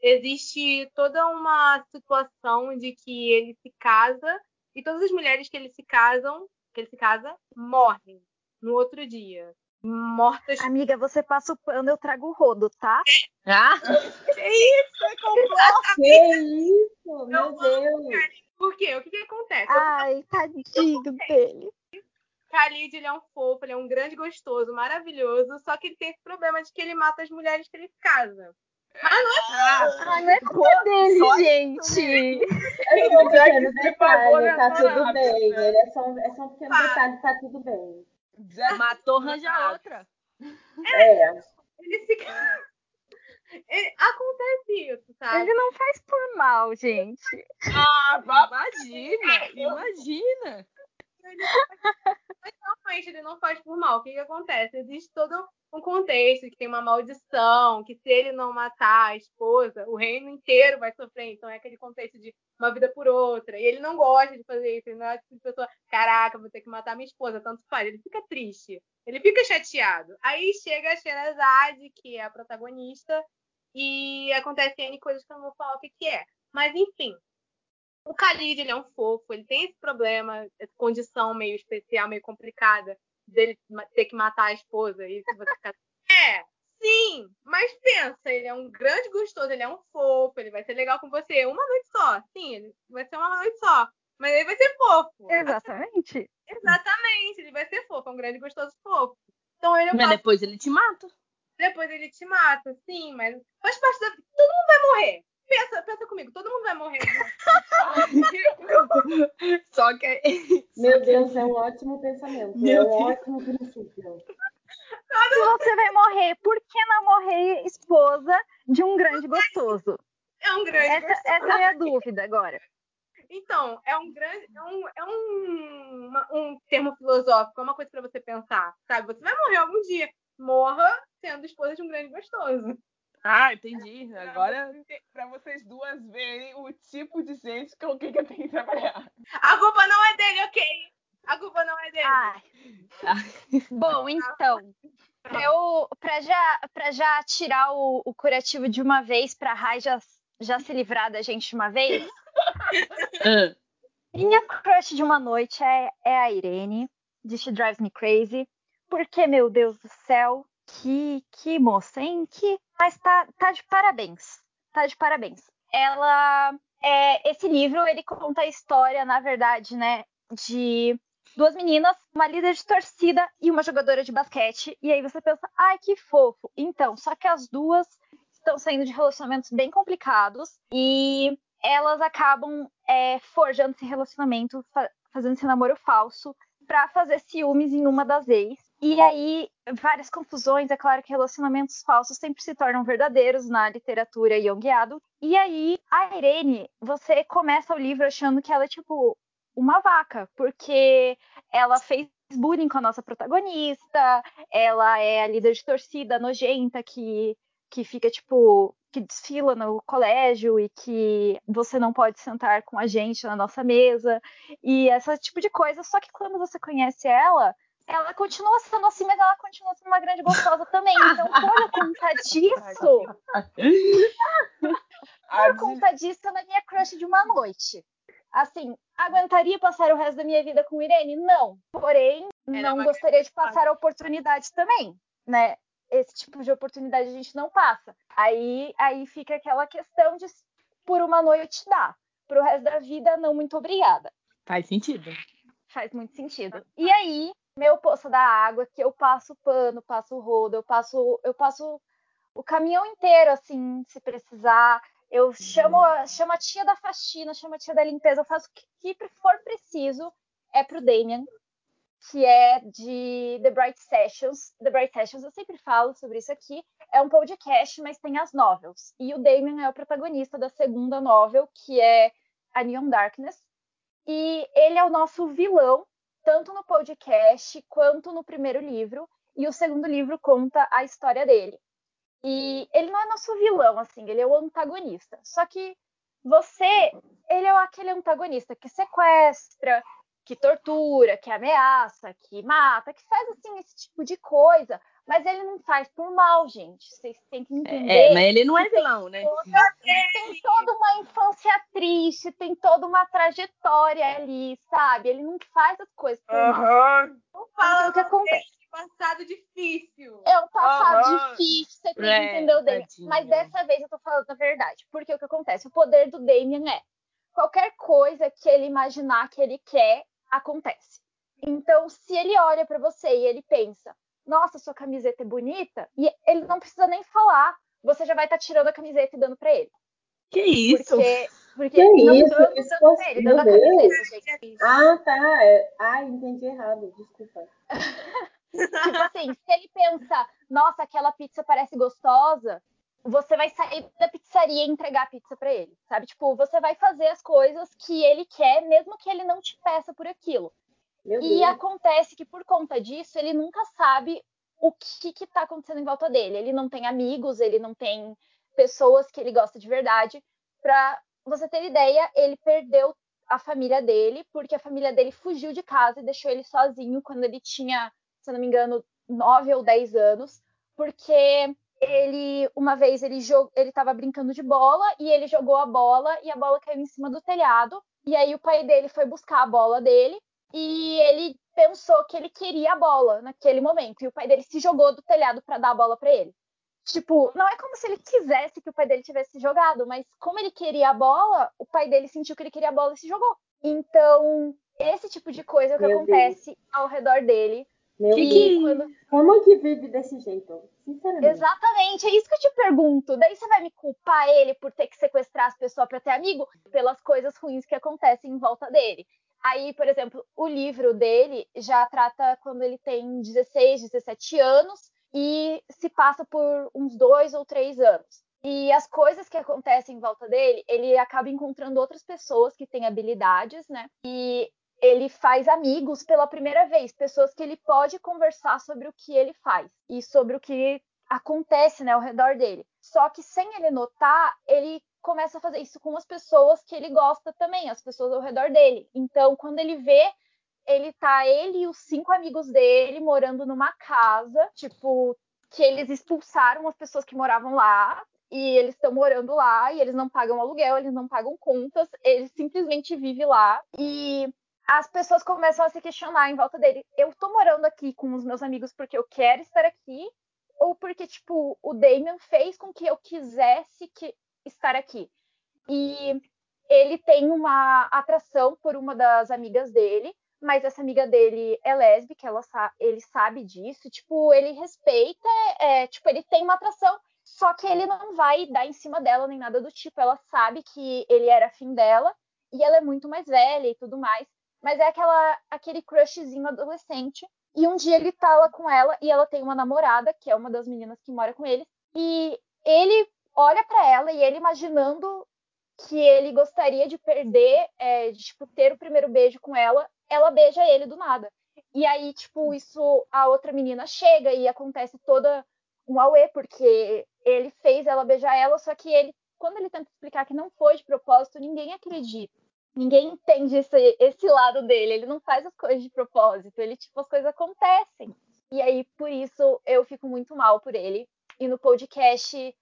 existe toda uma situação de que ele se casa e todas as mulheres que ele se casam, que ele se casa, morrem no outro dia. Mortas. Amiga, você passa o pano, eu trago o rodo, tá? Ah, Que isso? É completamente. Que isso, meu amo Deus. Por quê? O que, que acontece? Ai, tadinho dele. Khalid, ele é um fofo, ele é um grande gostoso, maravilhoso, só que ele tem esse problema de que ele mata as mulheres que ele se casa. Ai, não é culpa dele, gente. É só um pequeno detalhe, tá tudo bem. Ele é só, um- é só um pequeno detalhe, tá tudo bem. Jack matou, arranja outra. É, Ele se Ele- Acontece isso, sabe? Ele não faz por mal, gente. Ah, Imagina, imagina. Ele não faz- Mas realmente ele não faz por mal. O que, que acontece? Existe todo um contexto que tem uma maldição, que se ele não matar a esposa, o reino inteiro vai sofrer. Então é aquele contexto de uma vida por outra. E ele não gosta de fazer isso. Ele não é tipo de pessoa, caraca, vou ter que matar minha esposa, tanto faz. Ele fica triste. Ele fica chateado. Aí chega a Sherazade, que é a protagonista, e acontece N coisas que eu não vou falar o que, que é. Mas enfim. O Khalid, ele é um fofo, ele tem esse problema, essa condição meio especial, meio complicada, dele ter que matar a esposa. E se você ficar... É, sim, mas pensa, ele é um grande gostoso, ele é um fofo, ele vai ser legal com você uma noite só. Sim, ele vai ser uma noite só. Mas ele vai ser fofo. Exatamente. Exatamente, ele vai ser fofo, é um grande gostoso fofo. Então ele é Mas depois ele te mata. depois ele te mata, sim, mas faz parte da vida. Todo mundo vai morrer. Pensa, pensa comigo, todo mundo vai morrer. Só que. Meu Deus, é um ótimo pensamento. é Meu um Deus. ótimo princípio. Se você vai morrer, por que não morrer esposa de um grande gostoso? É um grande Essa, gostoso. essa é a minha dúvida agora. Então, é um grande. É um, é um, uma- um termo filosófico, é uma coisa pra você pensar, sabe? Você vai morrer algum dia. Morra sendo esposa de um grande gostoso. Ah, entendi. Agora. Pra vocês duas verem o tipo de gente com quem que eu tenho que trabalhar. A culpa não é dele, ok? A culpa não é dele. Ai. Bom, então, pra eu, pra já, pra já tirar o, o curativo de uma vez, pra Rai já, já se livrar da gente de uma vez, Ah, minha crush de uma noite é, é a Irene, de She Drives Me Crazy. Porque, meu Deus do céu, que, que moça, hein? Que, mas tá, tá de parabéns. Tá de parabéns. Ela. É, esse livro, ele conta a história, na verdade, né, de duas meninas, uma líder de torcida e uma jogadora de basquete. E aí você pensa, ai, que fofo. Então, só que as duas estão saindo de relacionamentos bem complicados e elas acabam é, forjando esse relacionamento, fa- fazendo esse namoro falso pra fazer ciúmes em uma das ex. E aí, várias confusões. É claro que relacionamentos falsos sempre se tornam verdadeiros na literatura adult. E aí, a Irene, você começa o livro achando que ela é tipo uma vaca, porque ela fez bullying com a nossa protagonista, ela é a líder de torcida nojenta que, que fica, tipo, que desfila no colégio e que você não pode sentar com a gente na nossa mesa, e esse tipo de coisa. Só que quando você conhece ela, ela continua sendo assim, mas ela continua sendo uma grande gostosa também. Então, por conta disso, por conta disso, ela é minha crush de uma noite. Assim, aguentaria passar o resto da minha vida com Irene? Não. Porém, Ela é não uma gostaria de passar a oportunidade também, né? Esse tipo de oportunidade a gente não passa. Aí, aí fica aquela questão de por uma noite dá. Pro resto da vida, não muito obrigada. faz sentido. Faz muito sentido. E aí, meu poço da água, que eu passo pano, passo rodo, eu passo, eu passo o caminhão inteiro, assim, se precisar. Eu chamo, a- chamo a tia da faxina, chamo a tia da limpeza, eu faço o que, que for preciso. É pro Damian, que é de The Bright Sessions. The Bright Sessions, eu sempre falo sobre isso aqui. É um podcast, mas tem as novels. E o Damian é o protagonista da segunda novel, que é A Neon Darkness. E ele é o nosso vilão, tanto no podcast quanto no primeiro livro. E o segundo livro conta a história dele. E ele não é nosso vilão, assim, ele é o antagonista. Só que você, ele é aquele antagonista que sequestra, que tortura, que ameaça, que mata, que faz assim esse tipo de coisa. Mas ele não faz por mal, gente. Vocês têm que entender. É, mas ele não é vilão, né? toda- tem toda uma infância triste, tem toda uma trajetória ali, sabe? Ele não faz as coisas por mal. Aham. Não fala o que acontece? passado difícil. É um passado Aham. difícil, você tem que É, entender o Damien. tadinho. Mas dessa vez eu tô falando a verdade. Porque o que acontece? O poder do Damien é qualquer coisa que ele imaginar que ele quer, acontece. Então, se ele olha pra você e ele pensa, nossa, sua camiseta é bonita, e ele não precisa nem falar. Você já vai estar tirando a camiseta e dando pra ele. Que isso? Porque, porque Que não isso? dando, Que dando pra ele, dando a camiseta, gente. Ah, tá. Ah, entendi errado. Desculpa. Tipo assim, se ele pensa, nossa, aquela pizza parece gostosa, você vai sair da pizzaria e entregar a pizza pra ele, sabe? Tipo, você vai fazer as coisas que ele quer, mesmo que ele não te peça por aquilo. E acontece que por conta disso, ele nunca sabe o que que tá acontecendo em volta dele. Ele não tem amigos, ele não tem pessoas que ele gosta de verdade. Pra você ter ideia, ele perdeu a família dele, porque a família dele fugiu de casa e deixou ele sozinho quando ele tinha, se não me engano, 9 ou 10 anos, porque ele, uma vez, ele, jog... ele tava brincando de bola e ele jogou a bola e a bola caiu em cima do telhado E aí o pai dele foi buscar a bola dele e ele pensou que ele queria a bola naquele momento. E o pai dele se jogou do telhado para dar a bola para ele. Tipo, não é como se ele quisesse que o pai dele tivesse jogado, mas como ele queria a bola, o pai dele sentiu que ele queria a bola e se jogou. Então, esse tipo de coisa que Meu acontece ao redor dele. Meu Que Deus. que- quando- Como que vive desse jeito? Sinceramente. Exatamente, é isso que eu te pergunto. Daí você vai me culpar ele por ter que sequestrar as pessoas para ter amigo pelas coisas ruins que acontecem em volta dele. Aí, por exemplo, o livro dele já trata quando ele tem 16, 17 anos e se passa por uns dois ou três anos. E as coisas que acontecem em volta dele, ele acaba encontrando outras pessoas que têm habilidades, né? E ele faz amigos pela primeira vez, pessoas que ele pode conversar sobre o que ele faz e sobre o que acontece né, ao redor dele. Só que sem ele notar, ele começa a fazer isso com as pessoas que ele gosta também, as pessoas ao redor dele. Então, quando ele vê, ele tá ele e os cinco amigos dele morando numa casa, tipo, que eles expulsaram as pessoas que moravam lá. E eles estão morando lá e eles não pagam aluguel, eles não pagam contas, eles simplesmente vivem lá. E as pessoas começam a se questionar em volta dele. Eu tô morando aqui com os meus amigos porque eu quero estar aqui, ou porque, tipo, o Damien fez com que eu quisesse que estar aqui. E ele tem uma atração por uma das amigas dele, mas essa amiga dele é lésbica, ela sa ele sabe disso, tipo, ele respeita, é, tipo, ele tem uma atração, só que ele não vai dar em cima dela nem nada do tipo. Ela sabe que ele era afim dela e ela é muito mais velha e tudo mais, mas é aquela aquele crushzinho adolescente. E um dia ele tá lá com ela e ela tem uma namorada, que é uma das meninas que mora com ele, e ele olha para ela e ele imaginando que ele gostaria de perder, é, de tipo, ter o primeiro beijo com ela, ela beija ele do nada. E aí, tipo, isso, a outra menina chega e acontece toda um auê, porque ele fez ela beijar ela, só que ele, quando ele tenta explicar que não foi de propósito, ninguém acredita. Ninguém entende esse, esse lado dele, ele não faz as coisas de propósito, ele, tipo, as coisas acontecem. E aí, por isso, eu fico muito mal por ele. E no podcast,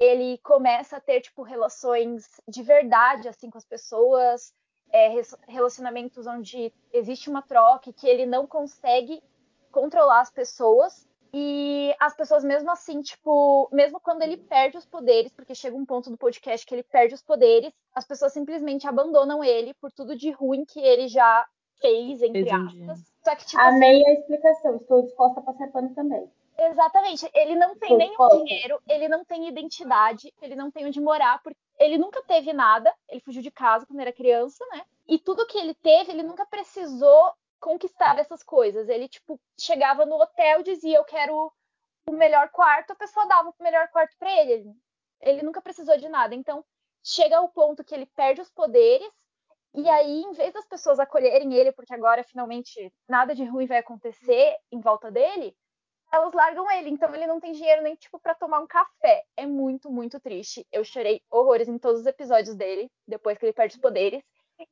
ele começa a ter, tipo, relações de verdade, assim, com as pessoas, é, relacionamentos onde existe uma troca e que ele não consegue controlar as pessoas. E as pessoas, mesmo assim, tipo, mesmo quando ele perde os poderes, porque chega um ponto do podcast que ele perde os poderes, as pessoas simplesmente abandonam ele por tudo de ruim que ele já fez, entre dia. aspas. Só que, tipo, assim, Amei a explicação. Estou disposta a passar pano também. Exatamente. Ele não tem nenhum falta. dinheiro, ele não tem identidade, ele não tem onde morar, porque ele nunca teve nada. Ele fugiu de casa quando era criança, né? E tudo que ele teve, ele nunca precisou conquistar essas coisas. Ele, tipo, chegava no hotel, dizia, eu quero o melhor quarto, a pessoa dava o melhor quarto para ele. ele. Ele nunca precisou de nada. Então, chega ao ponto que ele perde os poderes, e aí, em vez das pessoas acolherem ele, porque agora finalmente nada de ruim vai acontecer em volta dele, elas largam ele, então ele não tem dinheiro nem tipo para tomar um café. É muito, muito triste. Eu chorei horrores em todos os episódios dele, depois que ele perde os poderes.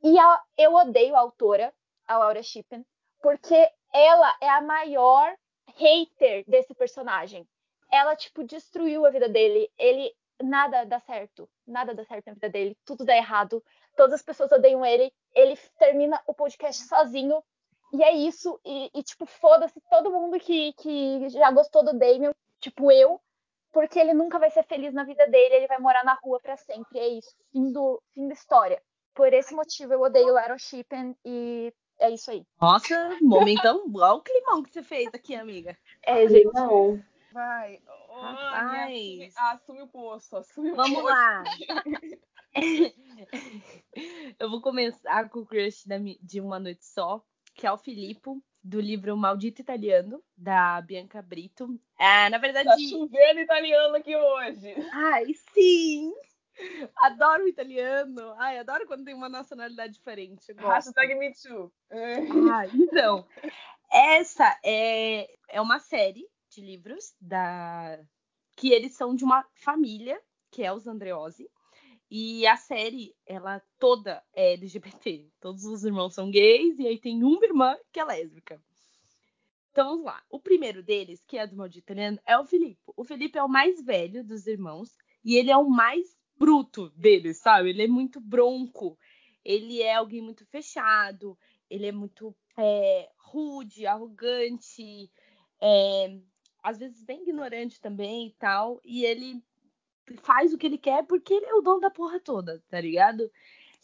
E a- eu odeio a autora, a Laura Shippen, porque ela é a maior hater desse personagem. Ela tipo destruiu a vida dele. Ele nada dá certo, nada dá certo na vida dele, tudo dá errado. Todas as pessoas odeiam ele. Ele termina o podcast sozinho e é isso, e, e, tipo, foda-se todo mundo que, que já gostou do Damien, tipo eu, porque ele nunca vai ser feliz na vida dele, ele vai morar na rua pra sempre, é isso, fim, do, fim da história. Por esse motivo eu odeio o Aaron Shippen e é isso aí. Nossa, momentão. Olha o climão que você fez aqui, amiga. É, gente. Não. Vai. Anne, Rapaz. assume, assume o poço, assume o Vamos poço. lá. Eu vou começar com o crush de Uma Noite Só, que é o Filippo, do livro Maldito Italiano, da Bianca Brito. Ah, na Tá verdade. chovendo italiano aqui hoje. Ai, sim! Adoro o italiano. Ai, adoro quando tem uma nacionalidade diferente. Hashtag Me Too. Ah, então. Essa é, é uma série de livros da que eles são de uma família, que é os Andreozzi. E a série, ela toda é LGBT. Todos os irmãos são gays e aí tem uma irmã que é lésbica. Então vamos lá. O primeiro deles, que é do Maldito Italiano, é o Felipe. O Felipe é o mais velho dos irmãos e ele é o mais bruto deles, sabe? Ele é muito bronco. ele é alguém muito fechado, ele é muito é, rude, arrogante, é, às vezes bem ignorante também e tal. E ele faz o que ele quer porque ele é o dono da porra toda, tá ligado?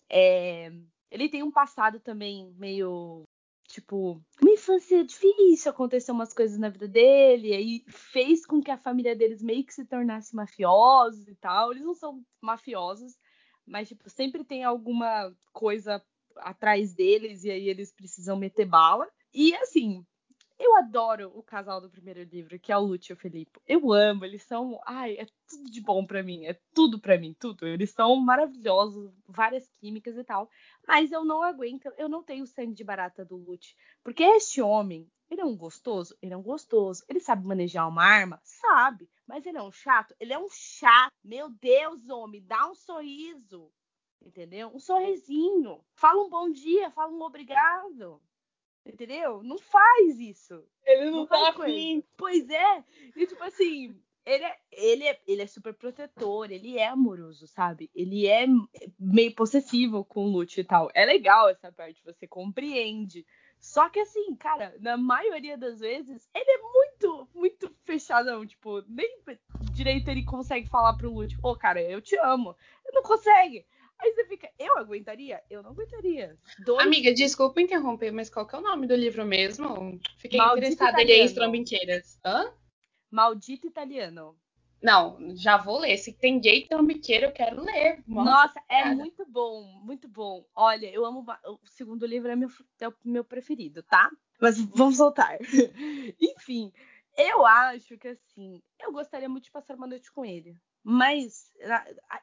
É, ele tem um passado também meio. Tipo, uma infância difícil, aconteceu umas coisas na vida dele, aí fez com que a família deles meio que se tornasse mafiosos e tal. Eles não são mafiosos, mas, tipo, sempre tem alguma coisa atrás deles e aí eles precisam meter bala. E, assim, eu adoro o casal do primeiro livro, que é o Lúcio e o Felipe. Eu amo, eles são. Ai, é tudo de bom para mim. É tudo para mim, tudo. Eles são maravilhosos, várias químicas e tal. Mas eu não aguento, eu não tenho sangue de barata do Lúcio. Porque este homem, ele é um gostoso? Ele é um gostoso. Ele sabe manejar uma arma? Sabe. Mas ele é um chato? Ele é um chato. Meu Deus, homem, dá um sorriso. Entendeu? Um sorrisinho. Fala um bom dia, fala um obrigado. Entendeu? Não faz isso. Ele não, Não tá afim. Pois é. E tipo assim, ele é, ele, é, ele é super protetor, ele é amoroso, sabe? Ele é meio possessivo com o Lute e tal. É legal essa parte, você compreende. Só que assim, cara, na maioria das vezes, ele é muito, muito fechadão. Tipo, nem direito ele consegue falar pro Lute, ô, cara, eu te amo. Ele não consegue. Aí você fica, eu aguentaria? Eu não aguentaria. Dois Amiga, desculpa interromper, mas qual que é o nome do livro mesmo? Fiquei Maldito interessada em Italiano. Trambiqueiras. Hã? Maldito italiano. Não, já vou ler. Se tem gay trambiqueira, eu quero ler. Nossa, é cara. muito bom, muito bom. Olha, eu amo. O segundo livro é meu, é o meu preferido, tá? Mas vamos voltar. Enfim, eu acho que assim, eu gostaria muito de passar uma noite com ele. Mas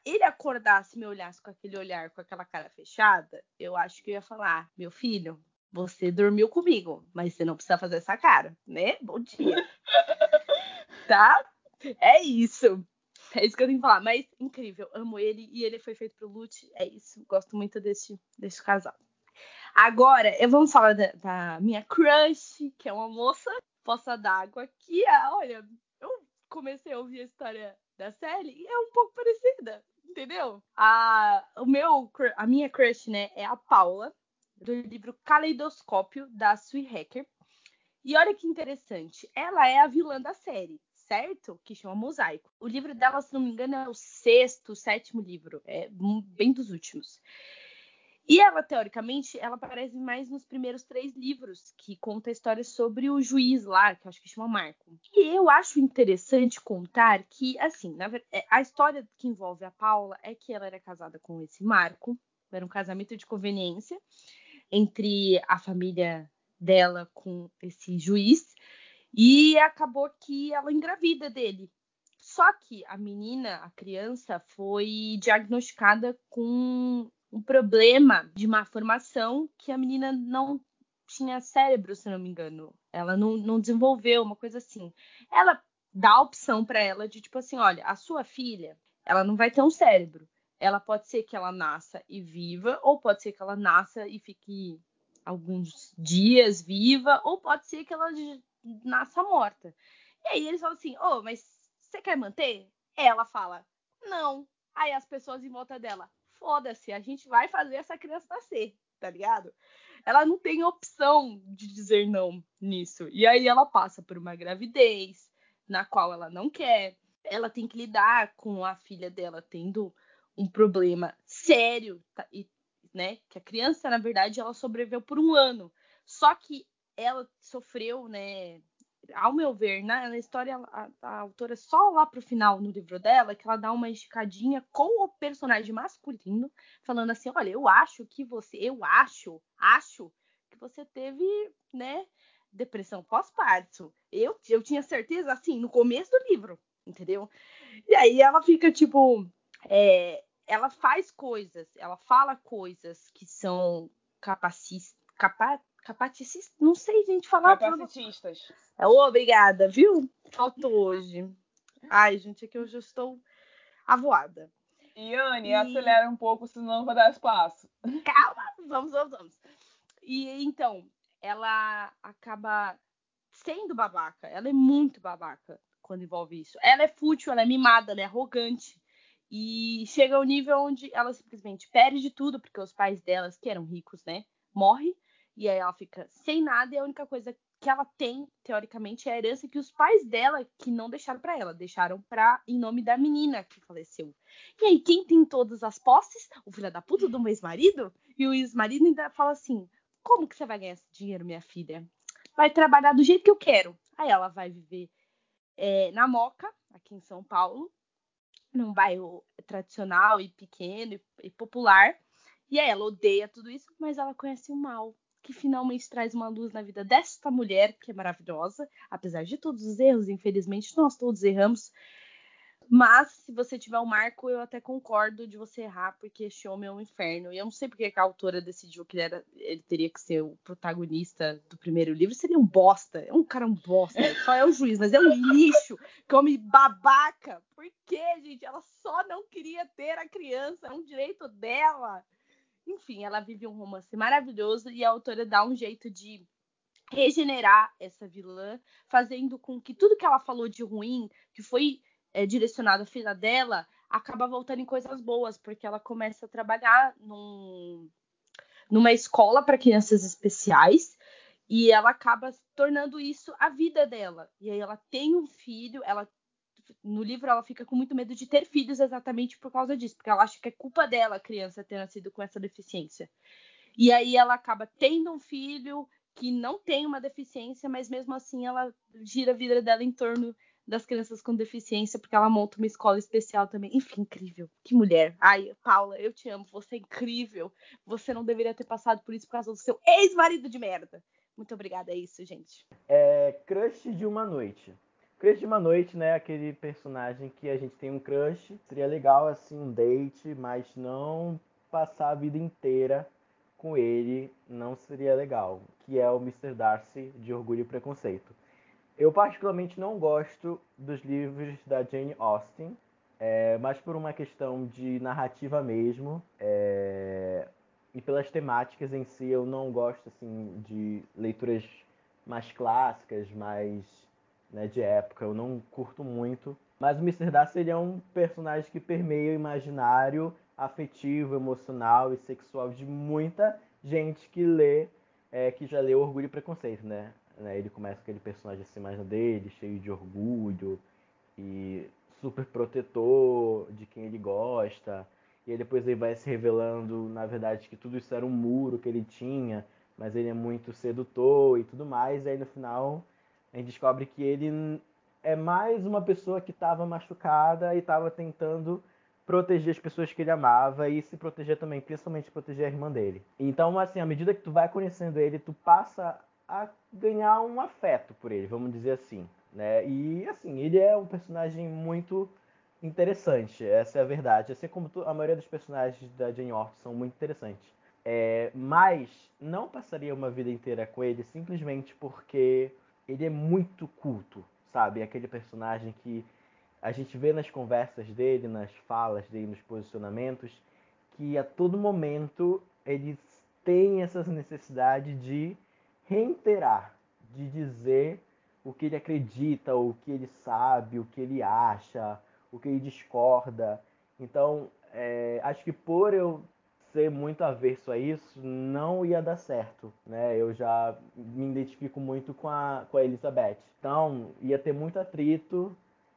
ele acordar, se me olhasse com aquele olhar, com aquela cara fechada, eu acho que eu ia falar: meu filho, você dormiu comigo, mas você não precisa fazer essa cara, né? Bom dia. tá? É isso. É isso que eu tenho que falar. Mas incrível, amo ele e ele foi feito pro Lute. É isso. Gosto muito desse, desse casal. Agora, eu vamos falar da, da minha crush, que é uma moça, poça d'água, que é, olha, eu comecei a ouvir a história da série é um pouco parecida, entendeu? A, o meu, a minha crush, né, é a Paula, do livro Caleidoscópio, da Sue Hacker. E olha que interessante, ela é a vilã da série, certo? Que chama Mosaico. O livro dela, se não me engano, é o sexto, sétimo livro, é bem dos últimos. E ela, teoricamente, ela aparece mais nos primeiros três livros, que conta a história sobre o juiz lá, que acho que chama Marco. E eu acho interessante contar que, assim, na ver- é, a história que envolve a Paula é que ela era casada com esse Marco, era um casamento de conveniência entre a família dela com esse juiz, e acabou que ela engravida dele. Só que a menina, a criança, foi diagnosticada com um problema de má formação que a menina não tinha cérebro, se não me engano. Ela não, não desenvolveu, uma coisa assim. Ela dá a opção para ela de tipo assim, olha, a sua filha, ela não vai ter um cérebro. Ela pode ser que ela nasça e viva, ou pode ser que ela nasça e fique alguns dias viva, ou pode ser que ela nasça morta. E aí eles falam assim, ô, mas você quer manter? Ela fala, não. Aí as pessoas em volta dela, foda-se, a gente vai fazer essa criança nascer, tá ligado? Ela não tem opção de dizer não nisso. E aí ela passa por uma gravidez na qual ela não quer. Ela tem que lidar com a filha dela tendo um problema sério, tá? e, né? Que a criança, na verdade, ela sobreviveu por um ano. Só que ela sofreu, né? Ao meu ver, na, na história, a, a autora só lá pro final no livro dela que ela dá uma esticadinha com o personagem masculino, falando assim: olha, eu acho que você, eu acho, acho que você teve, né, depressão pós-parto. Eu, eu tinha certeza, assim, no começo do livro, entendeu? E aí ela fica, tipo, é, ela faz coisas, ela fala coisas que são capacis, capa, capacicis, não sei, gente, falar. Capacitistas. Ô, Obrigada, viu? Faltou hoje. Ai, gente, é que hoje eu estou avoada. Iane, E- acelera um pouco, senão não vai dar espaço. Calma, vamos, vamos, vamos. E então, ela acaba sendo babaca. Ela é muito babaca quando envolve isso. Ela é fútil, ela é mimada, ela é arrogante. E chega ao nível onde ela simplesmente perde tudo, porque os pais delas, que eram ricos, né, morrem. E aí ela fica sem nada e a única coisa que ela tem, teoricamente, é a herança que os pais dela, que não deixaram para ela, deixaram para em nome da menina que faleceu. E aí, quem tem todas as posses? O filho da puta do ex-marido? E o ex-marido ainda fala assim: Como que você vai ganhar esse dinheiro, minha filha? Vai trabalhar do jeito que eu quero. Aí ela vai viver é, na Moca, aqui em São Paulo, num bairro tradicional e pequeno e, e popular. E aí ela odeia tudo isso, mas ela conhece o mal, que finalmente traz uma luz na vida desta mulher, que é maravilhosa, apesar de todos os erros, infelizmente nós todos erramos. Mas se você tiver um marco, eu até concordo de você errar, porque este homem é um inferno. E eu não sei porque a autora decidiu que ele, era, ele teria que ser o protagonista do primeiro livro. Seria um bosta. É um cara um bosta. Só é o juiz, mas é um lixo. Que homem babaca. Por quê, gente? Ela só não queria ter a criança. É um direito dela. Enfim, ela vive um romance maravilhoso e a autora dá um jeito de regenerar essa vilã, fazendo com que tudo que ela falou de ruim, que foi é, direcionado à filha dela, acaba voltando em coisas boas, porque ela começa a trabalhar num, numa escola para crianças especiais e ela acaba tornando isso a vida dela. E aí ela tem um filho, ela no livro ela fica com muito medo de ter filhos exatamente por causa disso, porque ela acha que é culpa dela a criança ter nascido com essa deficiência. E aí ela acaba tendo um filho que não tem uma deficiência, mas mesmo assim ela gira a vida dela em torno das crianças com deficiência, porque ela monta uma escola especial também. Enfim, incrível. Que mulher. Ai, Paula, eu te amo. Você é incrível. Você não deveria ter passado por isso por causa do seu ex-marido de merda. Muito obrigada, é isso, gente. É Crush de uma Noite. Crush de uma Noite, né? Aquele personagem que a gente tem um crush. Seria legal, assim, um date, mas não passar a vida inteira com ele não seria legal. Que é o Mr. Darcy de Orgulho e Preconceito. Eu particularmente não gosto dos livros da Jane Austen, é, mas por uma questão de narrativa mesmo é, e pelas temáticas em si eu não gosto assim de leituras mais clássicas, mais né, de época. Eu não curto muito. Mas o Mr. Darcy ele é um personagem que permeia o imaginário afetivo, emocional e sexual de muita gente que lê, é, que já leu Orgulho e Preconceito, né? Né? Ele começa aquele personagem assim mais dele, cheio de orgulho e super protetor de quem ele gosta. E aí depois ele vai se revelando, na verdade, que tudo isso era um muro que ele tinha, mas ele é muito sedutor e tudo mais. E aí no final a gente descobre que ele é mais uma pessoa que estava machucada e estava tentando proteger as pessoas que ele amava e se proteger também, principalmente proteger a irmã dele. Então, assim, à medida que tu vai conhecendo ele, tu passa a ganhar um afeto por ele, vamos dizer assim. Né? E assim, ele é um personagem muito interessante, essa é a verdade. Assim como a maioria dos personagens da Jane Austen são muito interessantes. É, mas não passaria uma vida inteira com ele simplesmente porque ele é muito culto, sabe? Aquele personagem que a gente vê nas conversas dele, nas falas dele, nos posicionamentos, que a todo momento ele tem essa necessidade de reiterar, de dizer o que ele acredita, o que ele sabe, o que ele acha, o que ele discorda. Então, é, acho que por eu ser muito averso a isso, não ia dar certo, né? Eu já me identifico muito com a, com a Elizabeth. Então, ia ter muito atrito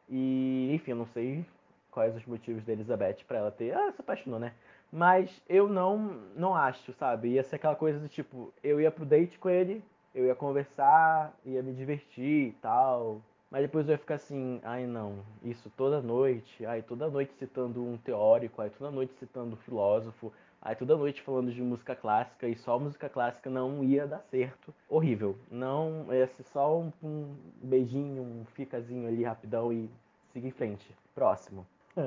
e, enfim, não sei quais os motivos da Elizabeth para ela ter... Ah, se apaixonou, né? Mas eu não, não acho, sabe? Ia ser aquela coisa do tipo, eu ia pro date com ele, eu ia conversar, ia me divertir e tal. Mas depois eu ia ficar assim, ai não, isso toda noite, ai toda noite citando um teórico, ai toda noite citando um filósofo, ai toda noite falando de música clássica e só música clássica não ia dar certo. Horrível. Não, ser só um, um beijinho, um ficazinho ali rapidão e siga em frente. Próximo.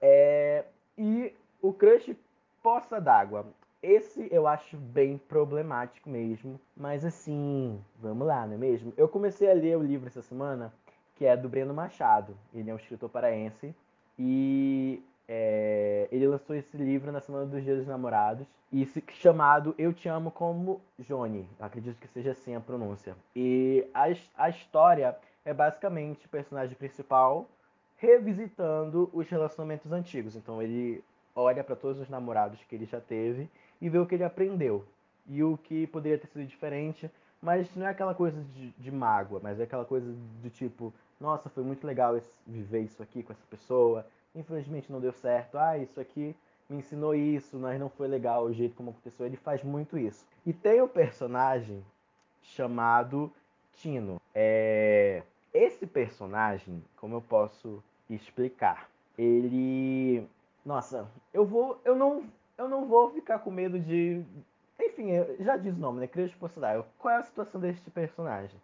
é, e o crush Poça d'Água. Esse eu acho bem problemático mesmo. Mas assim, vamos lá, não é mesmo? Eu comecei a ler o livro essa semana, que é do Breno Machado. Ele é um escritor paraense. E é, ele lançou esse livro na Semana dos Dias dos Namorados. E chamado Eu Te Amo Como Johnny. Acredito que seja assim a pronúncia. E a, a história é basicamente o personagem principal revisitando os relacionamentos antigos. Então ele olha para todos os namorados que ele já teve e vê o que ele aprendeu e o que poderia ter sido diferente, mas não é aquela coisa de, de mágoa, mas é aquela coisa do tipo, nossa, foi muito legal esse, viver isso aqui com essa pessoa, infelizmente não deu certo, ah, isso aqui me ensinou isso, mas não foi legal o jeito como aconteceu. Ele faz muito isso. E tem um personagem chamado Tino. É... Esse personagem, como eu posso explicar? Ele, nossa, eu vou, eu não, eu não vou ficar com medo de, enfim, já diz o nome, né? Cria possibilidade. Qual é a situação deste personagem?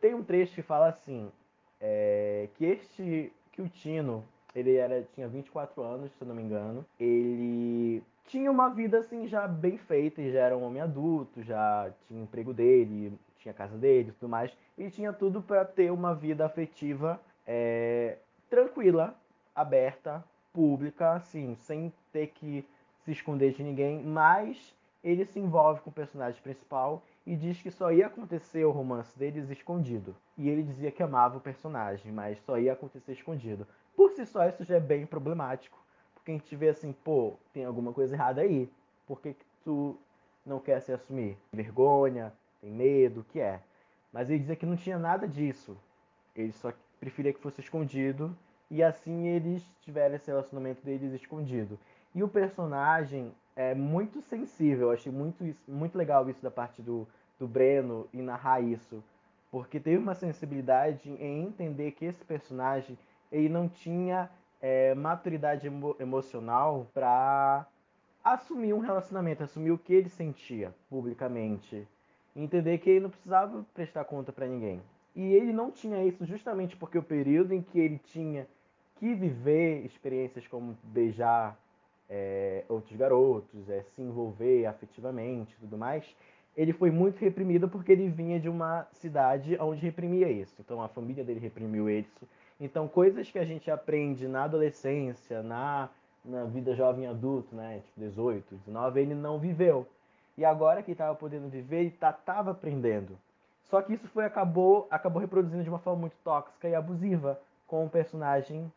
Tem um trecho que fala assim, é, que este, que o Tino, ele era, tinha 24 anos, se não me engano. Ele tinha uma vida assim já bem feita, já era um homem adulto, já tinha emprego dele, tinha casa dele, tudo mais, e tinha tudo para ter uma vida afetiva é, tranquila, aberta, pública, assim, sem ter que se esconder de ninguém, mas ele se envolve com o personagem principal e diz que só ia acontecer o romance deles escondido. E ele dizia que amava o personagem, mas só ia acontecer escondido. Por si só, isso já é bem problemático. Porque a gente vê assim, pô, tem alguma coisa errada aí. Por que, que tu não quer se assumir? Vergonha, tem medo, o que é? Mas ele dizia que não tinha nada disso. Ele só preferia que fosse escondido. E assim eles tiveram esse relacionamento deles escondido. E o personagem é muito sensível. Eu achei muito, muito legal isso da parte do, do Breno e narrar isso. Porque teve uma sensibilidade em entender que esse personagem ele não tinha é, maturidade emo emocional para assumir um relacionamento, assumir o que ele sentia publicamente. Entender que ele não precisava prestar conta para ninguém. E ele não tinha isso justamente porque o período em que ele tinha que viver experiências como beijar é, outros garotos, é, se envolver afetivamente tudo mais, ele foi muito reprimido porque ele vinha de uma cidade onde reprimia isso. Então a família dele reprimiu isso. Então coisas que a gente aprende na adolescência, na, na vida jovem adulto, né, tipo 18, 19, ele não viveu. E agora que estava podendo viver, ele tá, aprendendo. Só que isso foi acabou acabou reproduzindo de uma forma muito tóxica e abusiva com o personagem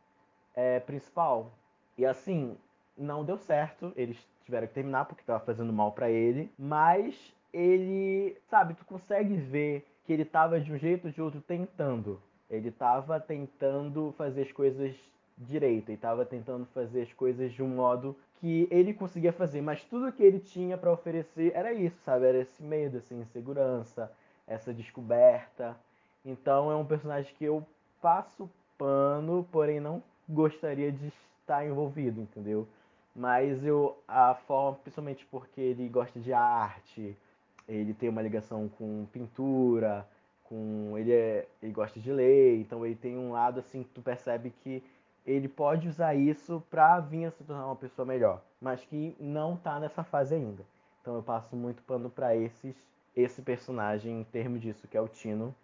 é, principal. E assim, não deu certo. Eles tiveram que terminar porque estava fazendo mal para ele. Mas ele, sabe, tu consegue ver que ele estava de um jeito ou de outro tentando. Ele estava tentando fazer as coisas direito e estava tentando fazer as coisas de um modo que ele conseguia fazer, mas tudo que ele tinha para oferecer era isso, sabe? Era esse medo, essa insegurança, essa descoberta. Então é um personagem que eu passo pano, porém não gostaria de estar envolvido, entendeu? Mas eu a forma, principalmente porque ele gosta de arte, ele tem uma ligação com pintura, com ele é, ele gosta de ler, então ele tem um lado assim que tu percebe que ele pode usar isso para vir a se tornar uma pessoa melhor, mas que não tá nessa fase ainda. Então eu passo muito pano para esses esse personagem em termos disso, que é o Tino.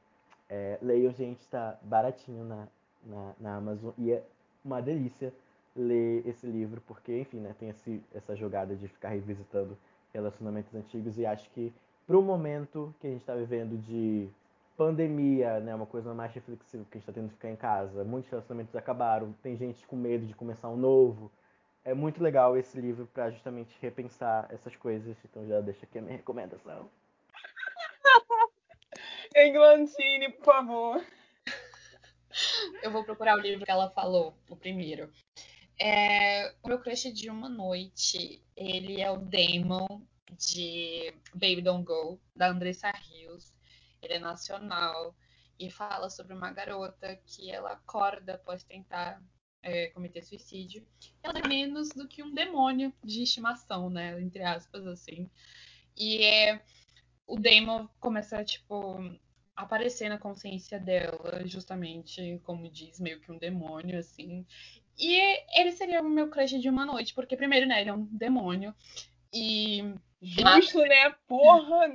É, leiam, gente, tá baratinho na, na, na Amazon e é uma delícia ler esse livro, porque, enfim, né, tem esse, essa jogada de ficar revisitando relacionamentos antigos e acho que para o momento que a gente está vivendo de pandemia, né, uma coisa mais reflexiva que a gente está tendo que ficar em casa, muitos relacionamentos acabaram, tem gente com medo de começar um novo. É muito legal esse livro para justamente repensar essas coisas, então já deixa aqui a minha recomendação. Englantine, por favor. Eu vou procurar o livro que ela falou, o primeiro. É, o meu crush de uma noite, ele é o Damon de Baby Don't Go, da Andressa Rios. Ele é nacional e fala sobre uma garota que ela acorda após tentar é, cometer suicídio. Ela é menos do que um demônio de estimação, né? Entre aspas, assim. E é, o Damon começa, tipo, aparecer na consciência dela, justamente, como diz, meio que um demônio, assim. E ele seria o meu crush de uma noite, porque primeiro, né, ele é um demônio. E. Justo, né? Porra,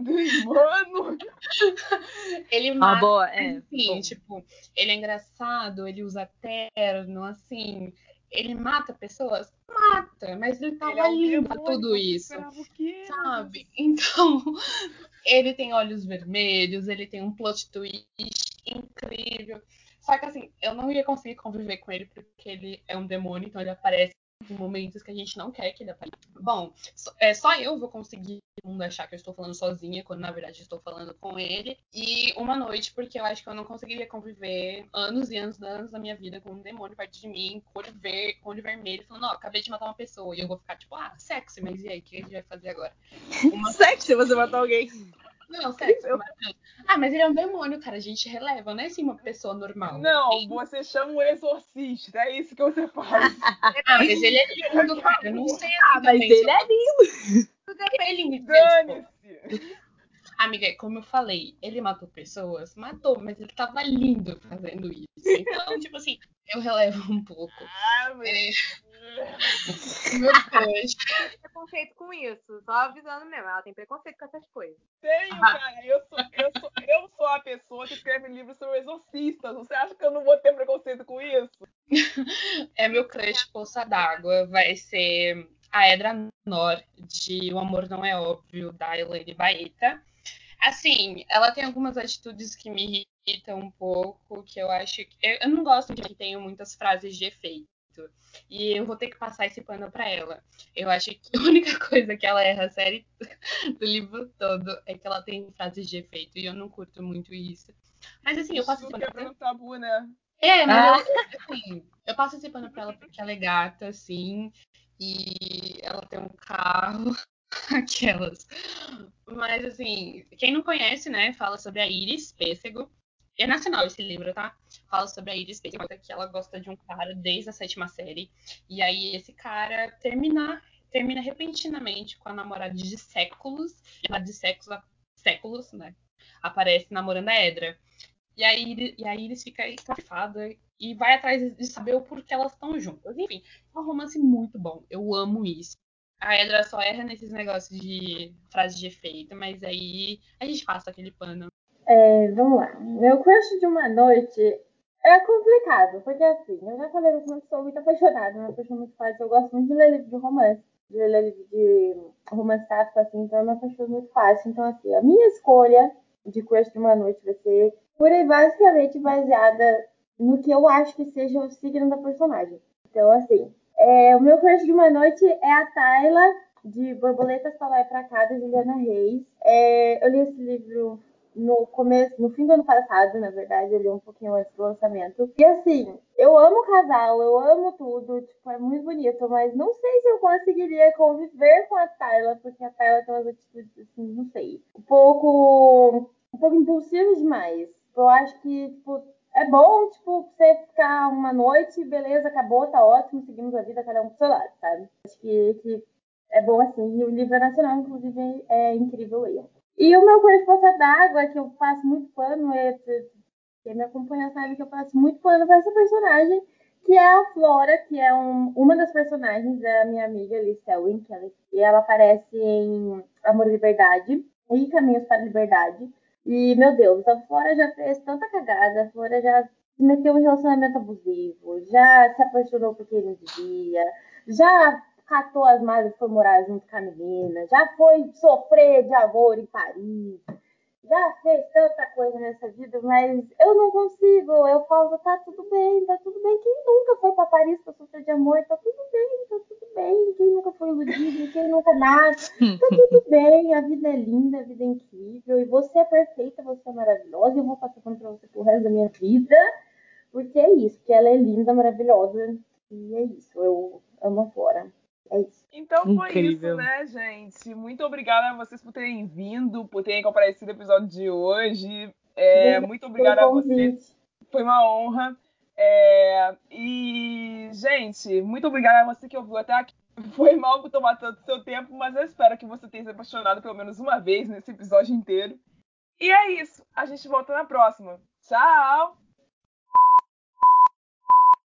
mano! ele Ah, mata. boa, é. Enfim, bom. tipo, ele é engraçado, ele usa terno, assim. Ele mata pessoas? Mata, mas ele tava Ele é um lindo tudo isso. Sabe? Então, ele tem olhos vermelhos, ele tem um plot twist incrível. Só que assim, eu não ia conseguir conviver com ele porque ele é um demônio, então ele aparece momentos que a gente não quer que ele apareça. Bom, só- é, só eu vou conseguir não achar que eu estou falando sozinha, quando na verdade estou falando com ele. E uma noite, porque eu acho que eu não conseguiria conviver anos e anos, anos da minha vida com um demônio perto de mim, cor, ver, cor vermelho, falando, ó, acabei de matar uma pessoa. E eu vou ficar tipo, ah, sexy, mas e aí, o que a gente vai fazer agora? Uma Sexy, você matou alguém. Não, sexo, maravilhoso. Ah, mas ele é um demônio, cara. A gente releva, não é assim uma pessoa normal. Não, você chama um exorcista, é isso que você faz. Ah, mas ele é lindo, cara. Eu não sei Ah, mas ele é lindo. Ele fez, pô. Dane-se. Amiga, como eu falei, ele matou pessoas? Matou, mas ele tava lindo fazendo isso. Então, tipo assim, eu relevo um pouco. Ah, meu É, o meu crush. Tem preconceito com isso. Só avisando mesmo. Ela tem preconceito com essas coisas. Tenho, cara. Eu sou, eu, sou, eu sou a pessoa que escreve livros sobre exorcistas. Você acha que eu não vou ter preconceito com isso? É meu crush Poça d'Água. Vai ser a Edra Nor, de O Amor Não É Óbvio, da Elaine Baeta. Assim, ela tem algumas atitudes que me irritam um pouco, que eu acho que. Eu, eu não gosto de que tenha muitas frases de efeito. E eu vou ter que passar esse pano pra ela. Eu acho que a única coisa que ela erra a série do livro todo é que ela tem frases de efeito. E eu não curto muito isso. Mas assim, eu passo esse pano pra quebrando tabu, né? é, mas Ah. eu, assim, eu passo esse pano pra ela porque ela é gata, assim, e ela tem um carro, aquelas. Mas, assim, quem não conhece, né, fala sobre a Iris Pêssego. É nacional esse livro, tá? Fala sobre a Iris Pêssego, que ela gosta de um cara desde a sétima série. E aí esse cara termina, termina repentinamente com a namorada de séculos, ela de séculos, séculos, né? Aparece namorando a Edra. E aí, e aí eles ficam estafada e vai atrás de saber o porquê elas estão juntas. Enfim, é um romance muito bom. Eu amo isso. A Edra só erra nesses negócios de frase de efeito, mas aí a gente passa aquele pano. É, vamos lá. Meu crush de uma noite é complicado, porque assim, eu já falei que eu sou muito apaixonada, me apaixono muito fácil. Eu gosto muito de ler livro de romance, de ler livro de romance sáfico, assim, então eu me apaixono muito fácil. Então, assim, a minha escolha de crush de uma noite vai ser pura e basicamente baseada no que eu acho que seja o signo da personagem. Então, assim, é, o meu crush de uma noite é a Tayla, de Borboletas pra lá e pra cá, da Juliana Reis. É, eu li esse livro no começo, no fim do ano passado, na verdade, eu li um pouquinho antes do lançamento. E assim, eu amo o casal, eu amo tudo, tipo, é muito bonito, mas não sei se eu conseguiria conviver com a Tayla, porque a Tayla tem umas atitudes assim, não sei, um pouco um pouco impulsivas demais. Eu acho que, tipo, é bom, tipo, você ficar uma noite, beleza, acabou, tá ótimo, seguimos a vida, cada um pro seu lado, sabe? Acho que, que é bom assim. E o livro é nacional, inclusive, é incrível ler. E o meu d'Água, que eu faço muito pano, é, quem me acompanha sabe que eu faço muito pano pra essa personagem, que é a Flora, que é um, uma das personagens da minha amiga Liz Selwyn, que ela, e ela aparece em Amor e Liberdade e Caminhos para a Liberdade. E, meu Deus, a Flora já fez tanta cagada, a Flora já se meteu em relacionamento abusivo, já se apaixonou por quem não devia, já catou as malas foi morar junto com a menina, já foi sofrer de amor em Paris, já fez tanta coisa nessa vida, mas eu não consigo. Eu falo, tá tudo bem, tá tudo bem. Quem nunca foi pra Paris pra sofrer de amor? Tá tudo bem, tá tudo bem. Quem nunca foi iludido, quem nunca nada. Tá tudo bem, a vida é linda, a vida é incrível. E você é perfeita, você é maravilhosa. E eu vou passar pano pra você pro resto da minha vida. Porque é isso, porque ela é linda, maravilhosa. E é isso, eu amo a Flora. É isso. Então foi Incrível. isso, né, gente? Muito obrigada a vocês por terem vindo, por terem comparecido no episódio de hoje. É, muito obrigada a vocês. Foi uma honra. É, e, gente, muito obrigada a você que ouviu até aqui. Foi mal por tomar tanto seu tempo, mas eu espero que você tenha se apaixonado pelo menos uma vez nesse episódio inteiro. E é isso. A gente volta na próxima. Tchau!